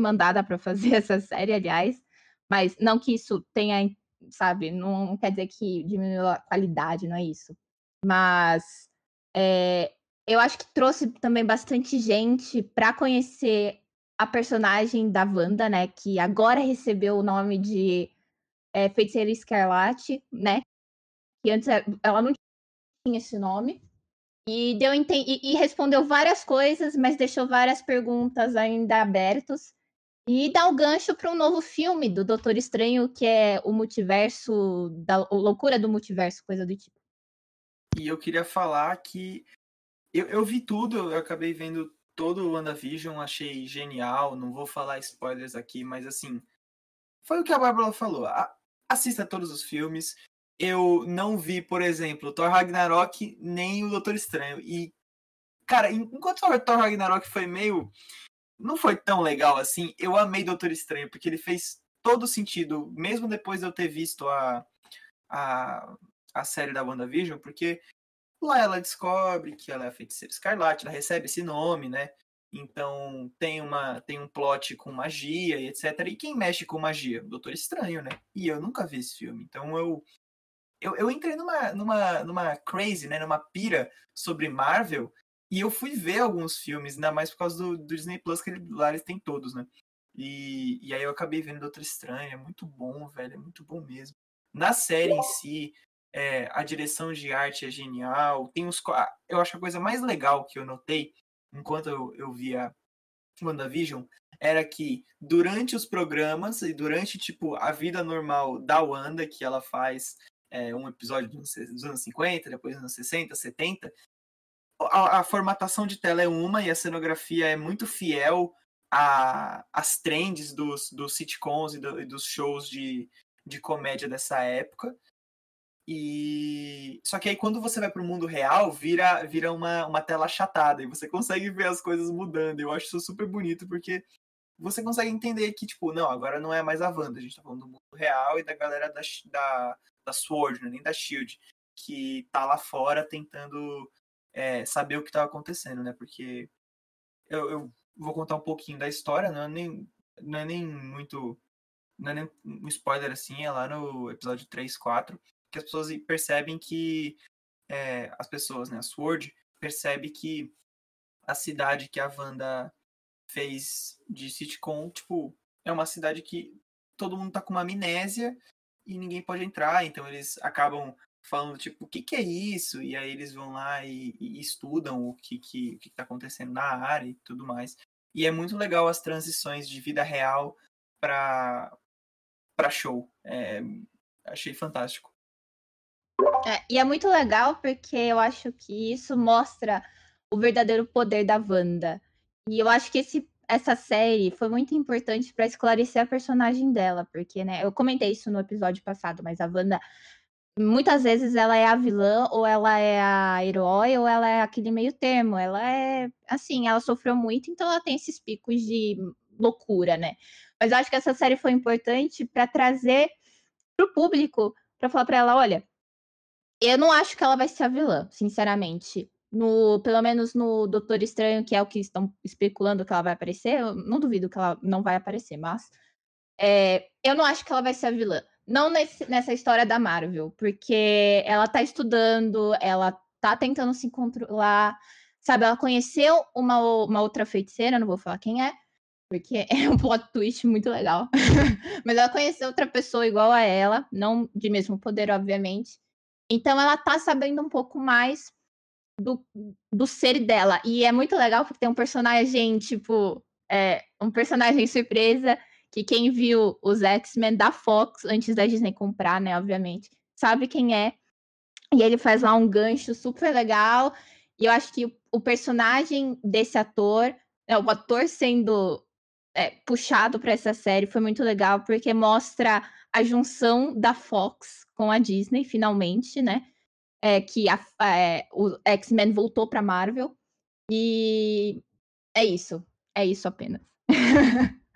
mandada para fazer essa série, aliás, mas não que isso tenha, sabe, não quer dizer que diminuiu a qualidade, não é isso. Mas é, eu acho que trouxe também bastante gente para conhecer a personagem da Wanda, né? Que agora recebeu o nome de é, Feiticeira Escarlate, né? Que antes é- ela não tinha esse nome. E, deu e, e respondeu várias coisas, mas deixou várias perguntas ainda abertas. E dá o gancho para um novo filme do Doutor Estranho, que é o multiverso, da o loucura do multiverso, coisa do tipo. E eu queria falar que eu, eu vi tudo, eu acabei vendo todo o WandaVision, achei genial. Não vou falar spoilers aqui, mas assim, foi o que a Bárbara falou. A- assista todos os filmes. Eu não vi, por exemplo, Thor Ragnarok nem o Doutor Estranho. E, cara, en- enquanto o Thor Ragnarok foi meio. Não foi tão legal assim, eu amei Doutor Estranho, porque ele fez todo sentido, mesmo depois de eu ter visto a, a, a série da WandaVision, porque lá ela descobre que ela é a feiticeira escarlate, ela recebe esse nome, né? Então tem uma tem um plot com magia e etc. E quem mexe com magia? Doutor Estranho, né? E eu nunca vi esse filme. Então eu eu, eu entrei numa, numa, numa crazy, né? Numa pira sobre Marvel. E eu fui ver alguns filmes, ainda mais por causa do, do Disney Plus, que ele- lá eles têm todos, né? E, e aí eu acabei vendo Doutor Estranho, é muito bom, velho, é muito bom mesmo. Na série em si, é, a direção de arte é genial. Tem os, eu acho a coisa mais legal que eu notei enquanto eu, eu via WandaVision era que durante os programas e durante tipo a vida normal da Wanda que ela faz é, um episódio dos anos 50, depois dos anos 60, 70, a, a, formatação de tela é uma e a cenografia é muito fiel às trends dos, dos sitcoms e, do, e dos shows de, de comédia dessa época. E só que aí quando você vai para o mundo real, vira vira uma, uma tela achatada e você consegue ver as coisas mudando. Eu acho isso super bonito porque você consegue entender que tipo, não, agora não é mais a Wanda, a gente tá falando do mundo real e da galera da da, da Sword, né, nem da Shield, que tá lá fora tentando é, saber o que estava acontecendo, né? Porque eu, eu, vou contar um pouquinho da história, não é nem, não é nem muito. Não é nem um spoiler assim, é lá no episódio 3, 4, que as pessoas percebem que é, as pessoas, né, a Sword, percebe que a cidade que a Wanda fez de sitcom, tipo, é uma cidade que todo mundo tá com uma amnésia e ninguém pode entrar, então eles acabam falando, tipo, o que, que é isso? E aí eles vão lá e, e estudam o que, que, o que tá acontecendo na área e tudo mais. E é muito legal as transições de vida real para para show. É, achei fantástico. É, e é muito legal porque eu acho que isso mostra o verdadeiro poder da Wanda. E eu acho que esse, essa série foi muito importante para esclarecer a personagem dela, porque, né, eu comentei isso no episódio passado, mas a Wanda muitas vezes ela é a vilã, ou ela é a herói, ou ela é aquele meio termo. Ela é, assim, ela sofreu muito, então ela tem esses picos de loucura, né? Mas eu acho que essa série foi importante para trazer pro público, para falar para ela, olha, eu não acho que ela vai ser a vilã, sinceramente. No, pelo menos no Doutor Estranho, que é o que estão especulando que ela vai aparecer, eu não duvido que ela não vai aparecer, mas é, eu não acho que ela vai ser a vilã. Não nesse, nessa história da Marvel, porque ela tá estudando, ela tá tentando se controlar, sabe? Ela conheceu uma, uma outra feiticeira, não vou falar quem é, porque é um plot twist muito legal. Mas ela conheceu outra pessoa igual a ela, não de mesmo poder, obviamente. Então ela tá sabendo um pouco mais do, do ser dela. E é muito legal porque tem um personagem, tipo, é, um personagem surpresa que quem viu os X-Men da Fox antes da Disney comprar, né, obviamente, sabe quem é. E ele faz lá um gancho super legal. E eu acho que o personagem desse ator, né, o ator sendo é, puxado para essa série foi muito legal, porque mostra a junção da Fox com a Disney, finalmente, né? É, que a, é, o X-Men voltou para Marvel. E é isso. É isso apenas.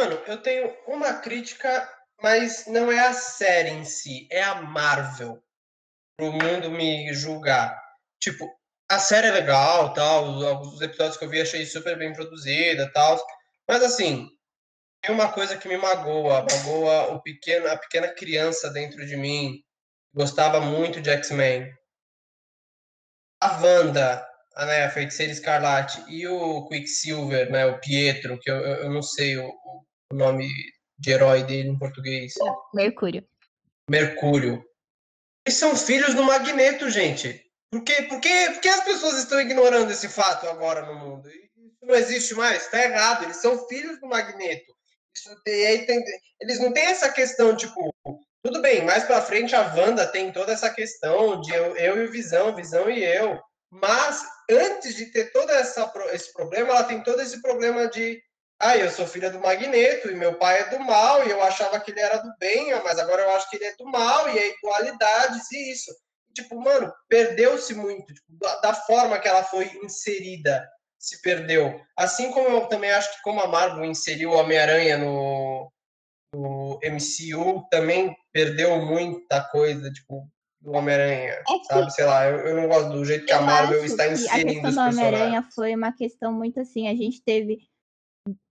Mano, eu tenho uma crítica, mas não é a série em si, é a Marvel. Pro mundo me julgar. Tipo, a série é legal, tal, os episódios que eu vi achei super bem produzida, tal. Mas assim, tem uma coisa que me magoa, magoa o pequeno, a pequena criança dentro de mim. Gostava muito de X-Men. A Wanda, a, né, a Feiticeira Escarlate e o Quicksilver, né, o Pietro, que eu, eu não sei o nome de herói dele em português. Mercúrio. Mercúrio. Eles são filhos do Magneto, gente. Por, que as pessoas estão ignorando esse fato agora no mundo? Isso não existe mais, está errado. Eles são filhos do Magneto. Isso, tem, eles não têm essa questão, tipo, tudo bem, mais pra frente a Wanda tem toda essa questão de eu, eu e o Visão, Visão e eu. Mas antes de ter todo essa, esse problema, ela tem todo esse problema de ah, eu sou filha do Magneto e meu pai é do mal e eu achava que ele era do bem, mas agora eu acho que ele é do mal e é igualdades e isso. Tipo, mano, perdeu-se muito tipo, da, da, forma que ela foi inserida, se perdeu. Assim como eu também acho que como a Marvel inseriu o Homem-Aranha no, no MCU, também perdeu muita coisa, tipo, do Homem-Aranha, é sabe? Sei lá, eu, eu, não gosto do jeito que a Marvel está inserindo os personagens. A questão do Homem-Aranha foi uma questão muito assim, a gente teve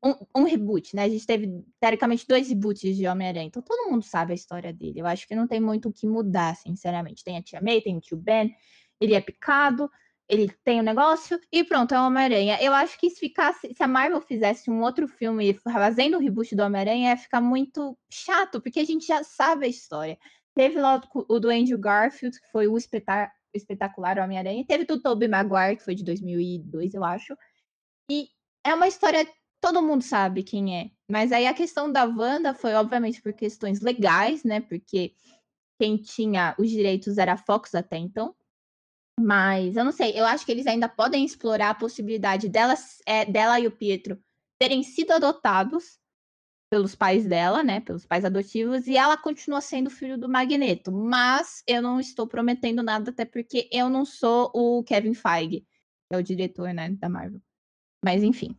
um, um, reboot, né? A gente teve, teoricamente, dois reboots de Homem-Aranha. Então todo mundo sabe a história dele. Eu acho que não tem muito o que mudar, sinceramente. Tem a Tia May, tem o tio Ben, ele é picado, ele tem um negócio e pronto, é o Homem-Aranha. Eu acho que se ficasse, se a Marvel fizesse um outro filme fazendo o reboot do Homem-Aranha, ia ficar muito chato, porque a gente já sabe a história. Teve lá o, o do Andrew Garfield, que foi o espetacular Homem-Aranha. Teve do Tobey Maguire, que foi de 2002, eu acho. E é uma história todo mundo sabe quem é. Mas aí a questão da Wanda foi, obviamente, por questões legais, né? Porque quem tinha os direitos era a Fox até então. Mas eu não sei, eu acho que eles ainda podem explorar a possibilidade delas, é, dela e o Pietro terem sido adotados pelos pais dela, né? Pelos pais adotivos, e ela continua sendo filho do Magneto. Mas eu não estou prometendo nada, até porque eu não sou o Kevin Feige, que é o diretor, né, da Marvel. Mas enfim.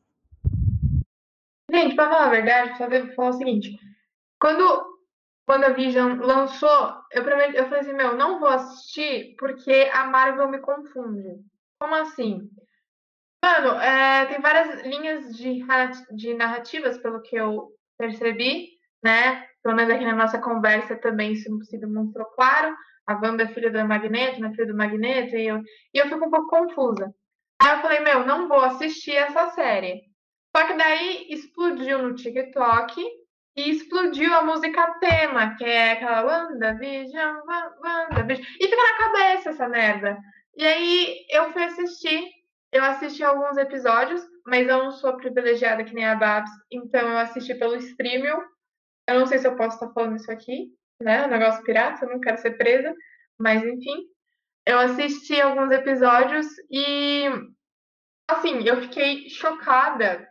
Gente, pra falar a verdade, só devo falar o seguinte. Quando a Vision lançou, eu, prometi, eu falei assim, meu, não vou assistir porque a Marvel me confunde. Como assim? Mano, é, tem várias linhas de, de narrativas, pelo que eu percebi, né? Pelo menos aqui na nossa conversa também isso se demonstrou claro. A Wanda é filha do Magneto, né? Filha do Magneto, e eu, e eu fico um pouco confusa. Aí eu falei, meu, não vou assistir essa série. Só que daí explodiu no TikTok e explodiu a música tema, que é aquela WandaVision, WandaVision. E fica na cabeça essa merda. E aí eu fui assistir. Eu assisti alguns episódios, mas eu não sou privilegiada que nem a Babs, então eu assisti pelo streaming. Eu não sei se eu posso estar falando isso aqui, né? O negócio pirata, eu não quero ser presa, mas enfim. Eu assisti alguns episódios e assim, eu fiquei chocada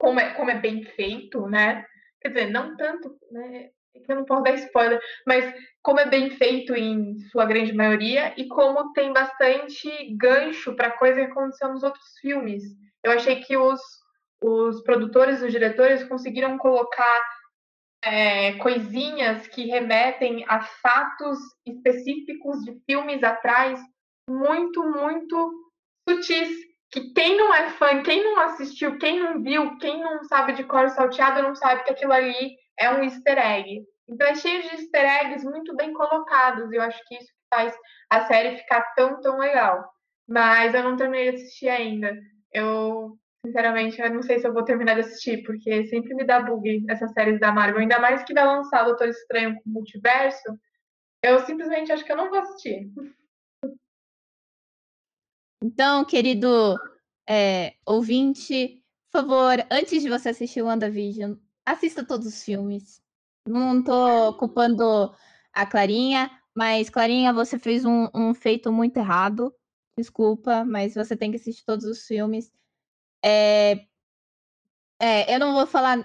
como é, como é bem feito, né? Quer dizer, não tanto, né? É eu não posso dar spoiler, mas como é bem feito em sua grande maioria e como tem bastante gancho para coisa que aconteceu nos outros filmes. Eu achei que os, os produtores, os diretores conseguiram colocar é, coisinhas que remetem a fatos específicos de filmes atrás muito, muito sutis que quem não é fã, quem não assistiu, quem não viu, quem não sabe de cor salteado, não sabe que aquilo ali é um easter egg. Então é cheio de easter eggs muito bem colocados, e eu acho que isso faz a série ficar tão, tão legal. Mas eu não terminei de assistir ainda. Eu, sinceramente, eu não sei se eu vou terminar de assistir, porque sempre me dá bug essas séries da Marvel, ainda mais que vai lançar Doutor Estranho com Multiverso. Eu simplesmente acho que eu não vou assistir. Então, querido é, ouvinte, por favor, antes de você assistir o WandaVision, assista todos os filmes. Não tô culpando a Clarinha, mas Clarinha, você fez um, um feito muito errado. Desculpa, mas você tem que assistir todos os filmes. É, é, eu não vou falar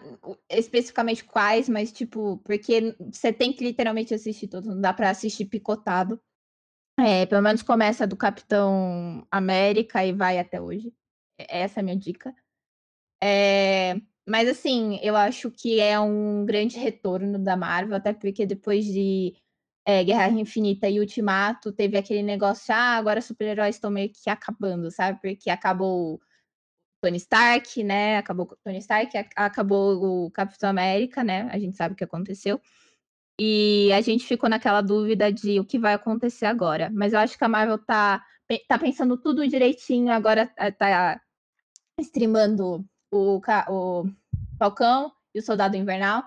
especificamente quais, mas tipo, porque você tem que literalmente assistir todos, não dá para assistir picotado. É, pelo menos começa do Capitão América e vai até hoje. Essa é a minha dica. É, mas assim, eu acho que é um grande retorno da Marvel, até porque depois de é, Guerra Infinita e Ultimato, teve aquele negócio, ah, agora super-heróis estão meio que acabando, sabe? Porque acabou Tony Stark, né? Acabou Tony Stark, acabou o Capitão América, né? A gente sabe o que aconteceu. E a gente ficou naquela dúvida de o que vai acontecer agora. Mas eu acho que a Marvel tá, tá pensando tudo direitinho, agora eh, tá streamando o, o Falcão e o Soldado Invernal.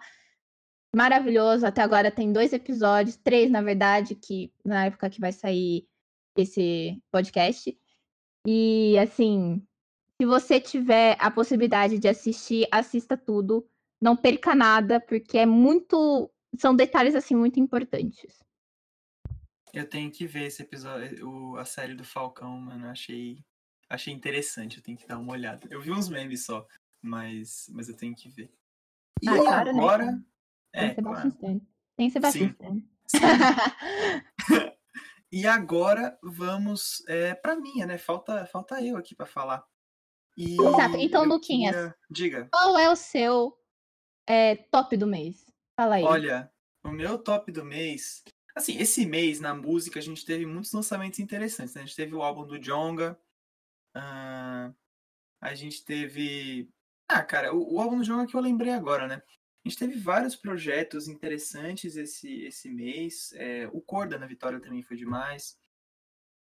Maravilhoso, até agora tem dois episódios, três, na verdade, que na época que vai sair esse podcast. E assim, se você tiver a possibilidade de assistir, assista tudo. Não perca nada, porque é muito são detalhes assim muito importantes. Eu tenho que ver esse episódio, o, a série do Falcão, mano. Achei, achei interessante. Eu tenho que dar uma olhada. Eu vi uns memes só, mas, mas eu tenho que ver. E ah, claro, né, agora. Né? É, Tem claro. Tem Sebastião Sim. Sim. e agora vamos é, para minha, né? Falta, falta eu aqui para falar. E Exato. Então, Luquinhas, queria... diga. Qual é o seu é, top do mês? Fala aí. Olha, o meu top do mês. Assim, esse mês na música a gente teve muitos lançamentos interessantes. Né? A gente teve o álbum do Jonga. Uh, a gente teve. Ah, cara, o, o, álbum do Jonga que eu lembrei agora, né? A gente teve vários projetos interessantes esse, esse mês. É, o Corda na Vitória também foi demais.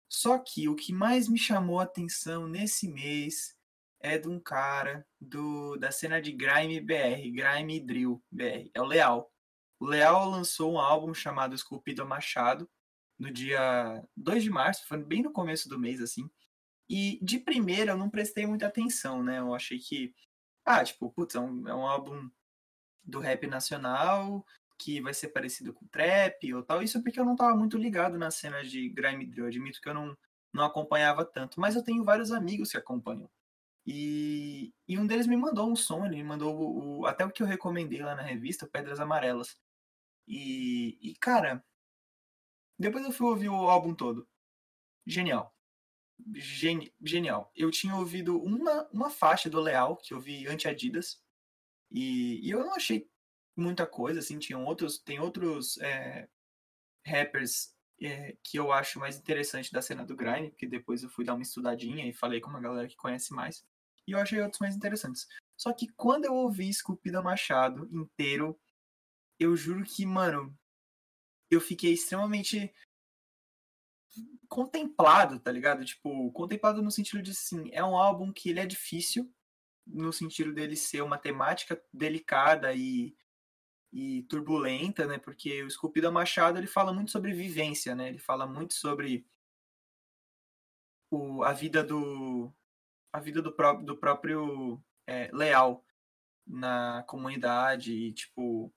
Só que o que mais me chamou a atenção nesse mês é de um cara do, da cena de Grime BR, Grime Drill BR, é o Leal. O Leal lançou um álbum chamado Esculpido Machado no dia 2 de março, foi bem no começo do mês, assim. E de primeira eu não prestei muita atenção, né? Eu achei que, ah, tipo, putz, é um, é um álbum do rap nacional que vai ser parecido com trap ou tal. Isso porque eu não estava muito ligado na cena de grime drill. Eu admito que eu não, não acompanhava tanto, mas eu tenho vários amigos que acompanham. E, e um deles me mandou um som, ele me mandou o, o, até o que eu recomendei lá na revista, Pedras Amarelas. E, e, cara, depois eu fui ouvir o álbum todo. Genial. Geni, genial. Eu tinha ouvido uma, uma faixa do Leal, que eu vi anti-Adidas, e, e, eu não achei muita coisa, assim, tinham outros, tem outros é, rappers é, que eu acho mais interessante da cena do Grime, porque depois eu fui dar uma estudadinha e falei com uma galera que conhece mais, e eu achei outros mais interessantes. Só que quando eu ouvi Esculpida Machado inteiro, eu juro que, mano, eu fiquei extremamente contemplado, tá ligado? Tipo, contemplado no sentido de, sim, é um álbum que ele é difícil, no sentido dele ser uma temática delicada e, e turbulenta, né? Porque o Esculpido Machado, ele fala muito sobre vivência, né? Ele fala muito sobre o, a vida do a vida do próprio, do próprio é, Leal na comunidade e, tipo,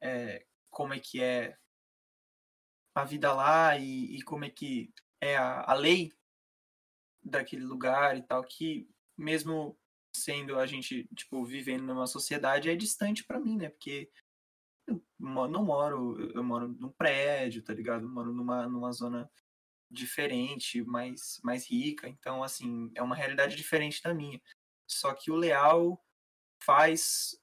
é, como é que é a vida lá e, e como é que é a, a lei daquele lugar e tal, que mesmo sendo a gente, tipo, vivendo numa sociedade, é distante para mim, né? Porque eu não moro, eu moro num prédio, tá ligado? Eu moro numa, numa zona diferente, mais, mais rica, então, assim, é uma realidade diferente da minha. Só que o Leal faz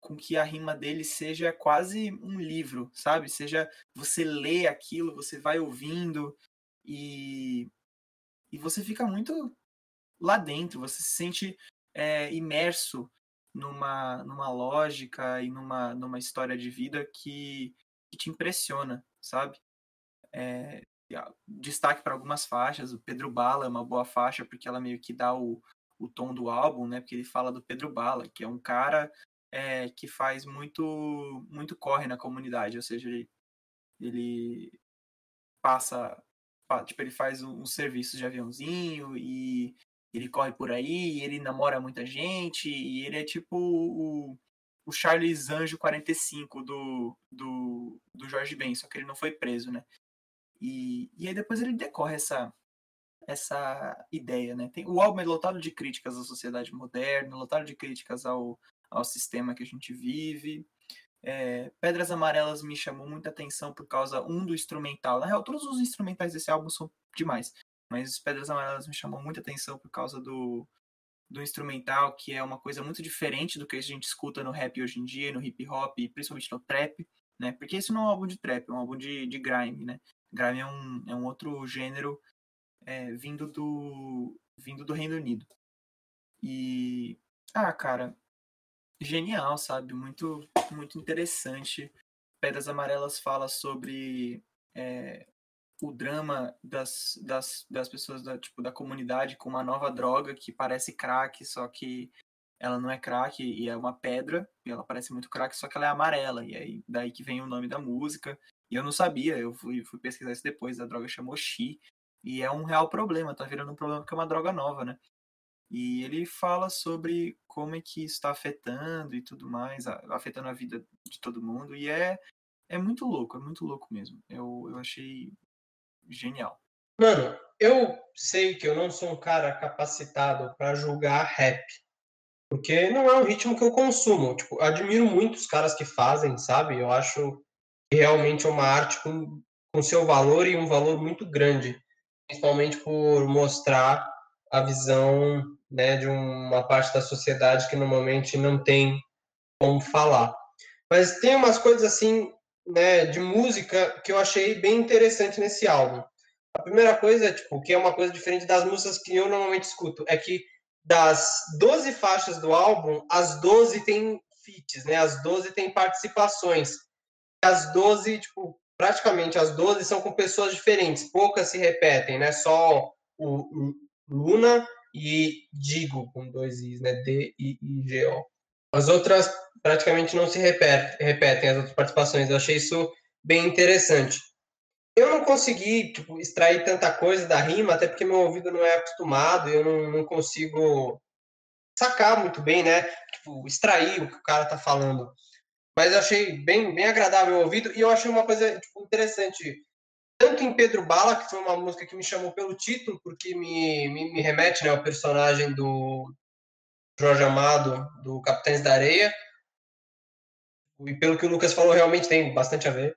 com que a rima dele seja quase um livro, sabe? Seja você lê aquilo, você vai ouvindo e, e você fica muito lá dentro, você se sente é, imerso numa, numa lógica e numa, numa história de vida que, que te impressiona, sabe? É, destaque para algumas faixas, o Pedro Bala é uma boa faixa porque ela meio que dá o, o tom do álbum, né? Porque ele fala do Pedro Bala, que é um cara é, que faz muito muito corre na comunidade, ou seja, ele, ele passa, tipo, ele faz um, um serviço de aviãozinho e ele corre por aí, ele namora muita gente, e ele é tipo o, o Charles Anjo 45 do, do, do Jorge Ben, só que ele não foi preso, né? E, e aí depois ele decorre essa, essa ideia, né? Tem, o álbum é lotado de críticas à sociedade moderna, lotado de críticas ao, ao sistema que a gente vive. É, Pedras Amarelas me chamou muita atenção por causa, um, do instrumental. Na real, todos os instrumentais desse álbum são demais. Mas Pedras Amarelas me chamou muita atenção por causa do, do instrumental, que é uma coisa muito diferente do que a gente escuta no rap hoje em dia, no hip hop, principalmente no trap, né? Porque esse não é um álbum de trap, é um álbum de, de grime, né? Grime é um, é um outro gênero é, vindo do vindo do Reino Unido. E ah, cara, genial, sabe? Muito, muito interessante. Pedras Amarelas fala sobre é, o drama das, das, das pessoas da, tipo, da comunidade com uma nova droga que parece crack, só que ela não é crack e é uma pedra, e ela parece muito crack, só que ela é amarela, e aí daí que vem o nome da música. E eu não sabia, eu fui, fui pesquisar isso depois, a droga chamou Xi, e é um real problema, tá virando um problema porque é uma droga nova, né? E ele fala sobre como é que está afetando e tudo mais, afetando a vida de todo mundo. E é, é muito louco, é muito louco mesmo. Eu, eu achei genial. Mano, eu sei que eu não sou um cara capacitado para julgar rap. Porque não é um ritmo que eu consumo. Tipo, admiro muito os caras que fazem, sabe? Eu acho realmente é uma arte com, com seu valor e um valor muito grande. Principalmente por mostrar a visão né, de uma parte da sociedade que normalmente não tem como falar. Mas tem umas coisas assim, né, de música que eu achei bem interessante nesse álbum. A primeira coisa, tipo, que é uma coisa diferente das músicas que eu normalmente escuto, é que das 12 faixas do álbum, as 12 têm feats, né? As 12 têm participações. As 12, tipo, praticamente as 12 são com pessoas diferentes, poucas se repetem, né? Só o, o Luna e Digo, com dois Is, né? D-I-I-G-O. As outras praticamente não se repetem, repetem, as outras participações. Eu achei isso bem interessante. Eu não consegui tipo, extrair tanta coisa da rima, até porque meu ouvido não é acostumado, eu não, não consigo sacar muito bem, né? Tipo, extrair o que o cara tá falando. Mas achei bem, bem agradável o ouvido e eu achei uma coisa tipo, interessante. Tanto em Pedro Bala, que foi uma música que me chamou pelo título, porque me, me, me remete né, ao personagem do Jorge Amado, do Capitães da Areia. E pelo que o Lucas falou, realmente tem bastante a ver.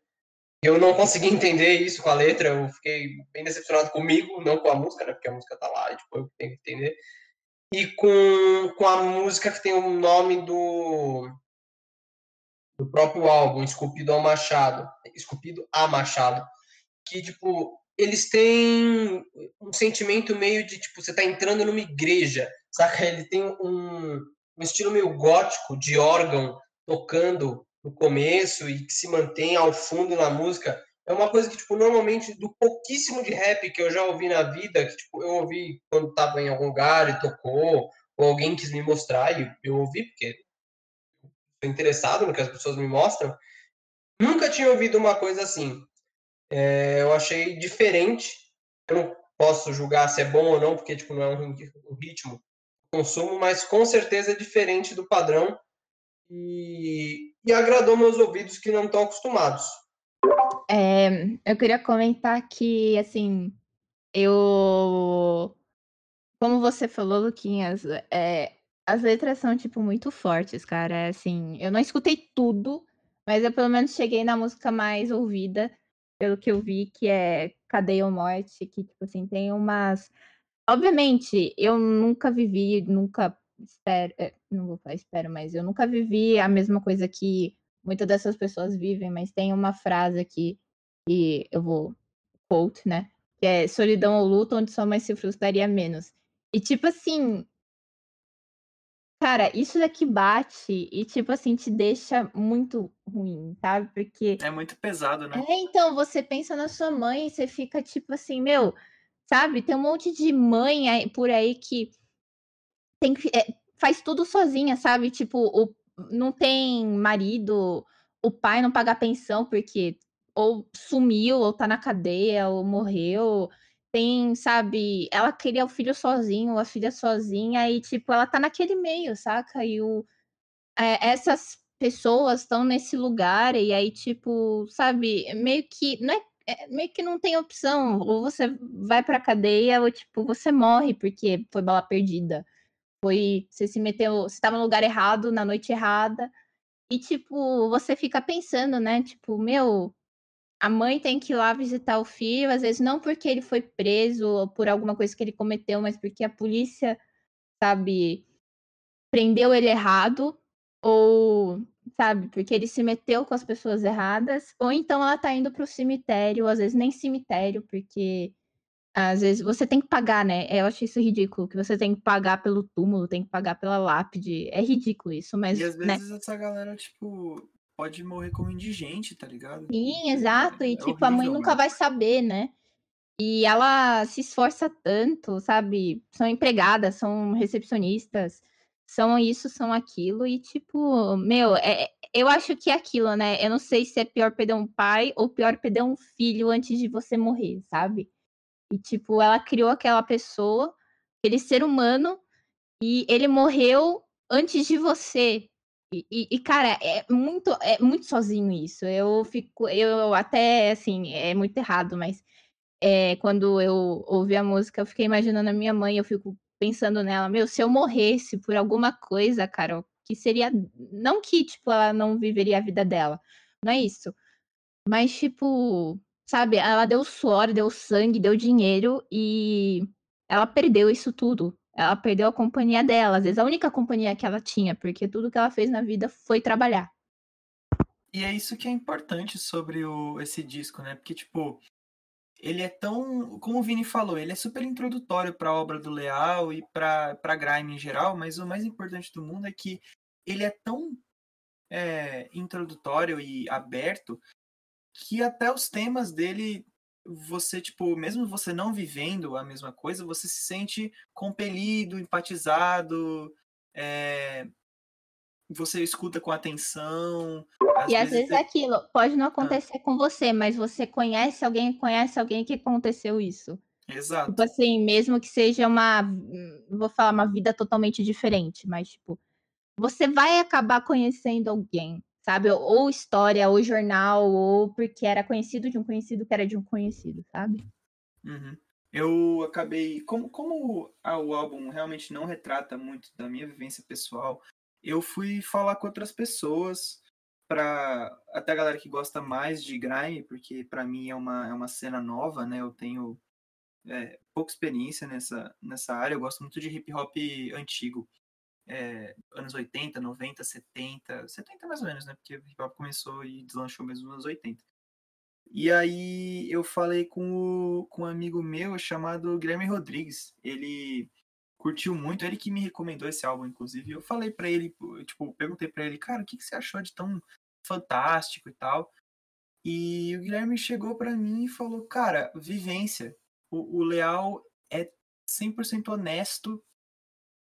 Eu não consegui entender isso com a letra, eu fiquei bem decepcionado comigo, não com a música, né? Porque a música tá lá e tipo, eu tenho que entender. E com, com a música que tem o nome do, do próprio álbum, Esculpido ao Machado. Esculpido a Machado. Que, tipo, eles têm um sentimento meio de, tipo, você tá entrando numa igreja, saca? Ele tem um, um estilo meio gótico, de órgão, tocando no começo e que se mantém ao fundo na música, é uma coisa que, tipo, normalmente, do pouquíssimo de rap que eu já ouvi na vida, que, tipo, eu ouvi quando tava em algum lugar e tocou, ou alguém quis me mostrar, e eu ouvi porque interessado no que as pessoas me mostram, nunca tinha ouvido uma coisa assim. É, eu achei diferente, eu não posso julgar se é bom ou não, porque, tipo, não é um, um ritmo consumo, mas com certeza é diferente do padrão e, e agradou meus ouvidos que não estão acostumados. É, eu queria comentar que, assim, eu. Como você falou, Luquinhas, é, as letras são, tipo, muito fortes, cara. É, assim, eu não escutei tudo, mas eu pelo menos cheguei na música mais ouvida, pelo que eu vi, que é Cadeia ou Morte, que, tipo assim, tem umas. Obviamente, eu nunca vivi, nunca espero, é, não vou falar espero, mas eu nunca vivi a mesma coisa que muitas dessas pessoas vivem, mas tem uma frase aqui que eu vou quote, né? Que é solidão ou luta onde sua mãe se frustraria menos. E tipo assim, cara, isso daqui bate e tipo assim te deixa muito ruim, sabe? Porque é muito pesado, né? É, então você pensa na sua mãe e você fica tipo assim, meu, sabe? Tem um monte de mãe por aí que tem que, é, faz tudo sozinha, sabe? Tipo, o, não tem marido, o pai não paga pensão porque ou sumiu, ou tá na cadeia, ou morreu. Tem, sabe, ela queria o filho sozinho, a filha sozinha, e tipo, ela tá naquele meio, saca? E o, é, essas pessoas estão nesse lugar, e aí, tipo, sabe, meio que. Não é, é, meio que não tem opção. Ou você vai pra cadeia, ou tipo, você morre porque foi bala perdida. Foi. Você se meteu. Você estava no lugar errado, na noite errada. E, tipo, você fica pensando, né? Tipo, meu, a mãe tem que ir lá visitar o filho, às vezes não porque ele foi preso ou por alguma coisa que ele cometeu, mas porque a polícia, sabe, prendeu ele errado, ou, sabe, porque ele se meteu com as pessoas erradas, ou então ela tá indo pro cemitério, às vezes nem cemitério, porque às vezes você tem que pagar, né? Eu acho isso ridículo, que você tem que pagar pelo túmulo, tem que pagar pela lápide. É ridículo isso, mas. E às né? vezes essa galera, tipo, pode morrer como indigente, tá ligado? Sim, exato. E, É tipo, a mãe nunca vai saber, né? E ela se esforça tanto, sabe? São empregadas, são recepcionistas, são isso, são aquilo. E, tipo, meu, é, eu acho que é aquilo, né? Eu não sei se é pior perder um pai ou pior perder um filho antes de você morrer, sabe? E, tipo, ela criou aquela pessoa, aquele ser humano, e ele morreu antes de você. E, e- e, cara, é muito, é muito sozinho isso. Eu fico, eu até, assim, é muito errado, mas é, quando eu ouvi a música, eu fiquei imaginando a minha mãe, eu fico pensando nela, meu, se eu morresse por alguma coisa, cara, que seria, não que, tipo, ela não viveria a vida dela, não é isso, mas, tipo, sabe, ela deu suor, deu sangue, deu dinheiro e ela perdeu isso tudo. Ela perdeu a companhia dela, às vezes a única companhia que ela tinha, porque tudo que ela fez na vida foi trabalhar. E é isso que é importante sobre o, esse disco, né? Porque, tipo, ele é tão. Como o Vini falou, ele é super introdutório para a obra do Leal e para pra Grime em geral, mas o mais importante do mundo é que ele é tão é, introdutório e aberto que até os temas dele você, tipo, mesmo você não vivendo a mesma coisa, você se sente compelido, empatizado, é, você escuta com atenção. Às e às vezes é aquilo, pode não acontecer ah. com você, mas você conhece alguém, conhece alguém que aconteceu isso. Exato. Tipo assim, mesmo que seja uma, vou falar uma vida totalmente diferente, mas tipo, você vai acabar conhecendo alguém, sabe? Ou história, ou jornal, ou porque era conhecido de um conhecido que era de um conhecido, sabe? Uhum. Eu acabei, como, como o álbum realmente não retrata muito da minha vivência pessoal, eu fui falar com outras pessoas para até a galera que gosta mais de grime, porque para mim é uma, é uma cena nova, né? Eu tenho é, pouca experiência nessa, nessa área, eu gosto muito de hip hop antigo. É, anos 80, 90, 70, 70 mais ou menos, né? Porque o hip hop começou e deslanchou mesmo nos anos 80. E aí eu falei com, o, com um amigo meu chamado Guilherme Rodrigues. Ele curtiu muito, ele que me recomendou esse álbum, inclusive. Eu falei para ele, tipo, perguntei para ele, cara, o que, que você achou de tão fantástico e tal? E o Guilherme chegou para mim e falou, cara, vivência. O, o Leal é 100% honesto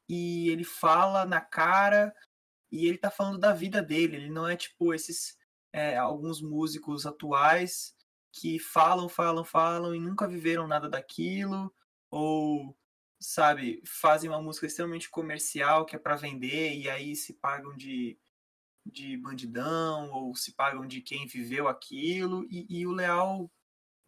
e ele fala na cara e ele tá falando da vida dele. Ele não é tipo esses é, alguns músicos atuais que falam, falam, falam e nunca viveram nada daquilo ou sabe, fazem uma música extremamente comercial que é para vender e aí se pagam de, de bandidão ou se pagam de quem viveu aquilo e, e o Leal,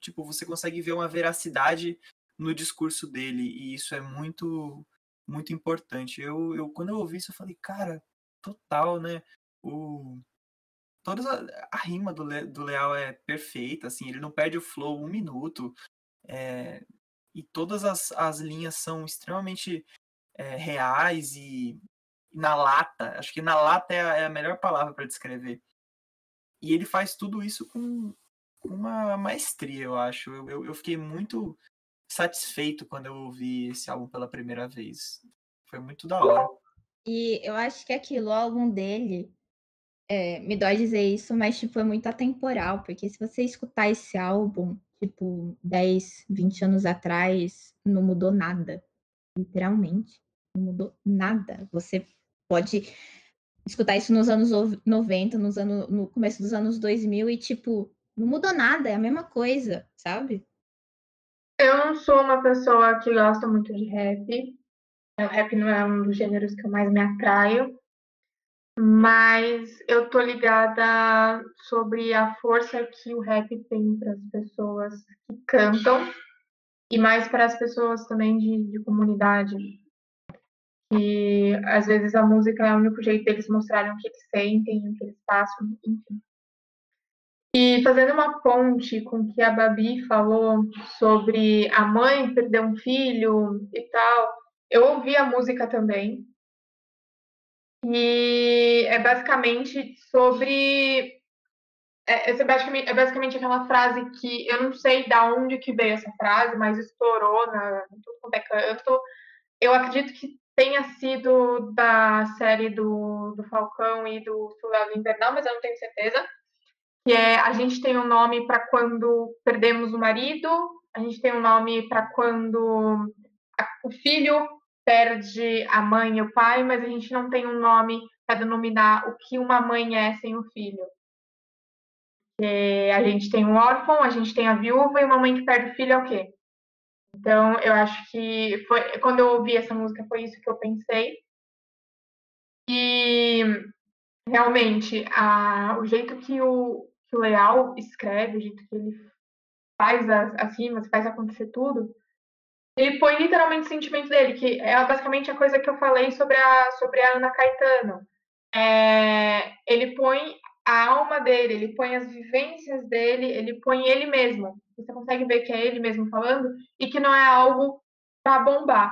tipo, você consegue ver uma veracidade no discurso dele e isso é muito muito importante. Eu, eu quando eu ouvi isso eu falei, cara, total, né? O toda a, a rima do, Le, do Leal é perfeita, assim, ele não perde o flow um minuto. É, e todas as, as linhas são extremamente é, reais e, na lata. Acho que na lata é a, é a melhor palavra para descrever. E ele faz tudo isso com uma maestria, eu acho. Eu, eu, eu, fiquei muito satisfeito quando eu ouvi esse álbum pela primeira vez. Foi muito da hora. E eu acho que aquilo, o álbum dele, é, me dói dizer isso, mas tipo, é muito atemporal, porque se você escutar esse álbum tipo, 10, 20 anos atrás, não mudou nada. Literalmente. Não mudou nada. Você pode escutar isso nos anos 90, nos anos, no começo dos anos 2000 e, tipo, não mudou nada, é a mesma coisa, sabe? Eu não sou uma pessoa que gosta muito de rap. O rap não é um dos gêneros que eu mais me atraio mas eu tô ligada sobre a força que o rap tem para as pessoas que cantam e mais para as pessoas também de, de comunidade. Que às vezes a música é o único jeito deles mostrarem o que eles sentem, o que eles passam, enfim. E fazendo uma ponte com o que a Babi falou sobre a mãe perder um filho e tal, eu ouvi a música também, e é basicamente sobre. É, é, basicamente, é basicamente aquela frase que eu não sei da onde que veio essa frase, mas estourou na, em tudo quanto é canto. Eu acredito que tenha sido da série do, do Falcão e do Soldado Invernal, mas eu não tenho certeza. Que é a gente tem um nome para quando perdemos o marido, a gente tem um nome para quando a, o filho perde a mãe e o pai, mas a gente não tem um nome para denominar o que uma mãe é sem o filho. a gente tem um órfão, a gente tem a viúva e uma mãe que perde o filho é o quê? Então, eu acho que foi quando eu ouvi essa música foi isso que eu pensei. E realmente, a, o jeito que o, o Leal escreve, o jeito que ele faz as, as rimas, faz acontecer tudo, ele põe literalmente o sentimento dele, que é basicamente a coisa que eu falei sobre a, sobre a Ana Caetano. É, ele põe a alma dele, ele põe as vivências dele, ele põe ele mesmo. Você consegue ver que é ele mesmo falando e que não é algo para bombar,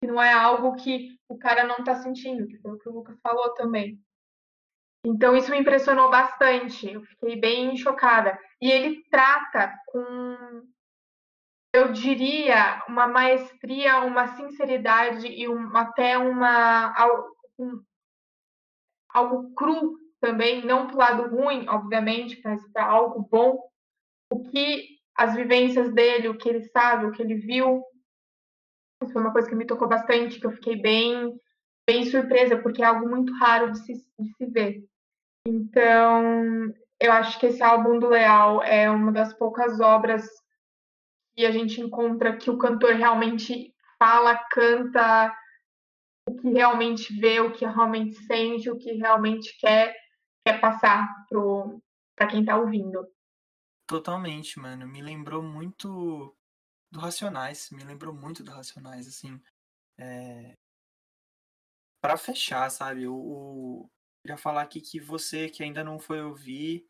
que não é algo que o cara não está sentindo, que foi o que o Lucas falou também. Então isso me impressionou bastante, eu fiquei bem chocada. E ele trata com eu diria, uma maestria, uma sinceridade e um, até uma um, algo cru também, não para o lado ruim, obviamente, mas para algo bom o que as vivências dele, o que ele sabe, o que ele viu. Isso foi uma coisa que me tocou bastante, que eu fiquei bem, bem surpresa, porque é algo muito raro de se, de se ver. Então, eu acho que esse álbum do Leal é uma das poucas obras que a gente encontra que o cantor realmente fala, canta o que realmente vê, o que realmente sente, o que realmente quer, quer passar para quem está ouvindo. Totalmente, mano. Me lembrou muito do Racionais. Me lembrou muito do Racionais, assim. É... Para fechar, sabe? O... Queria falar aqui que você que ainda não foi ouvir,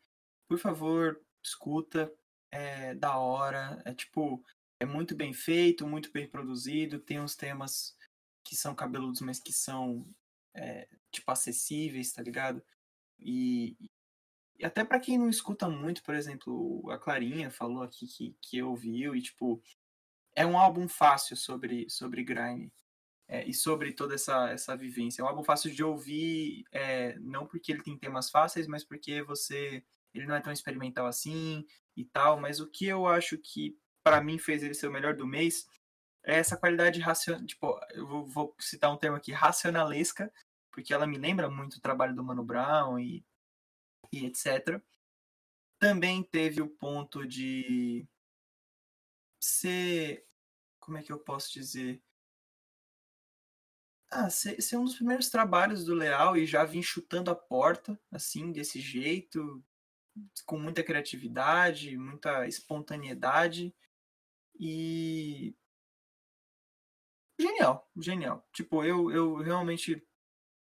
por favor, escuta. É da hora. É tipo, é muito bem feito, muito bem produzido. Tem uns temas que são cabeludos, mas que são, é, tipo, acessíveis, tá ligado? E, e até para quem não escuta muito, por exemplo, a Clarinha falou aqui que, que ouviu e, tipo, é um álbum fácil sobre, sobre grime. É, e sobre toda essa, essa vivência. É um álbum fácil de ouvir, é, não porque ele tem temas fáceis, mas porque você ele não é tão experimental assim e tal. Mas o que eu acho que para mim fez ele ser o melhor do mês é essa qualidade racional. Tipo, eu vou, vou, citar um termo aqui, racionalesca, porque ela me lembra muito o trabalho do Mano Brown e e etc. Também teve o ponto de ser. Como é que eu posso dizer? Ah, ser, ser um dos primeiros trabalhos do Leal e já vim chutando a porta, assim, desse jeito, com muita criatividade, muita espontaneidade. E. Genial, genial. Tipo, eu, eu realmente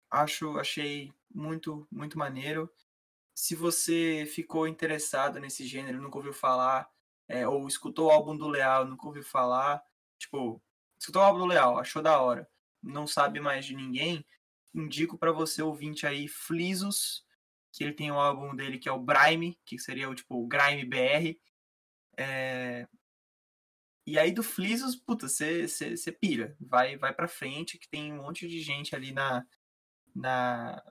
acho, achei muito, muito maneiro se você ficou interessado nesse gênero, nunca ouviu falar, é, ou escutou o álbum do Leal, nunca ouviu falar, tipo, escutou o álbum do Leal, achou da hora, não sabe mais de ninguém, indico para você ouvinte aí Flisos, que ele tem um álbum dele que é o Brime, que seria o tipo o Grime BR. É... E aí do Flisos, puta, você pira, vai vai para frente que tem um monte de gente ali na na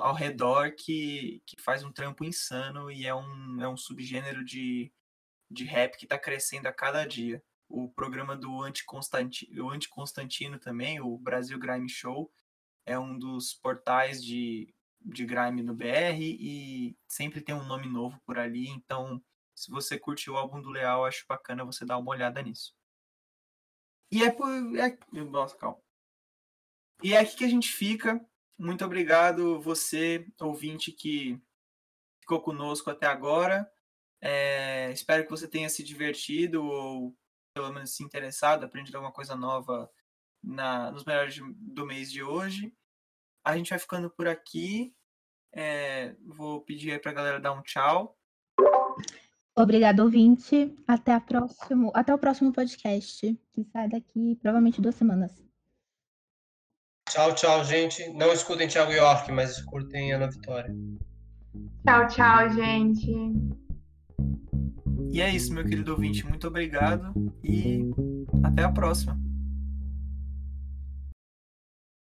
ao redor que, que faz um trampo insano e é um, é um subgênero de, de rap que está crescendo a cada dia. O programa do Anticonstantino, Anticonstantino também, o Brasil Grime Show, é um dos portais de, de grime no BR e sempre tem um nome novo por ali, então se você curte o álbum do Leal, acho bacana você dar uma olhada nisso. E é por. É, nossa, calma. E é aqui que a gente fica. Muito obrigado você, ouvinte, que ficou conosco até agora. É, espero que você tenha se divertido ou pelo menos se interessado, aprendido alguma coisa nova na, nos melhores do mês de hoje. A gente vai ficando por aqui. É, vou pedir aí pra galera dar um tchau. Obrigado, ouvinte. Até, a próximo, até o próximo podcast, que sai daqui provavelmente duas semanas. Tchau, tchau, gente. Não escutem Thiago York, mas escutem Ana Vitória. Tchau, tchau, gente. E é isso, meu querido ouvinte. Muito obrigado e até a próxima.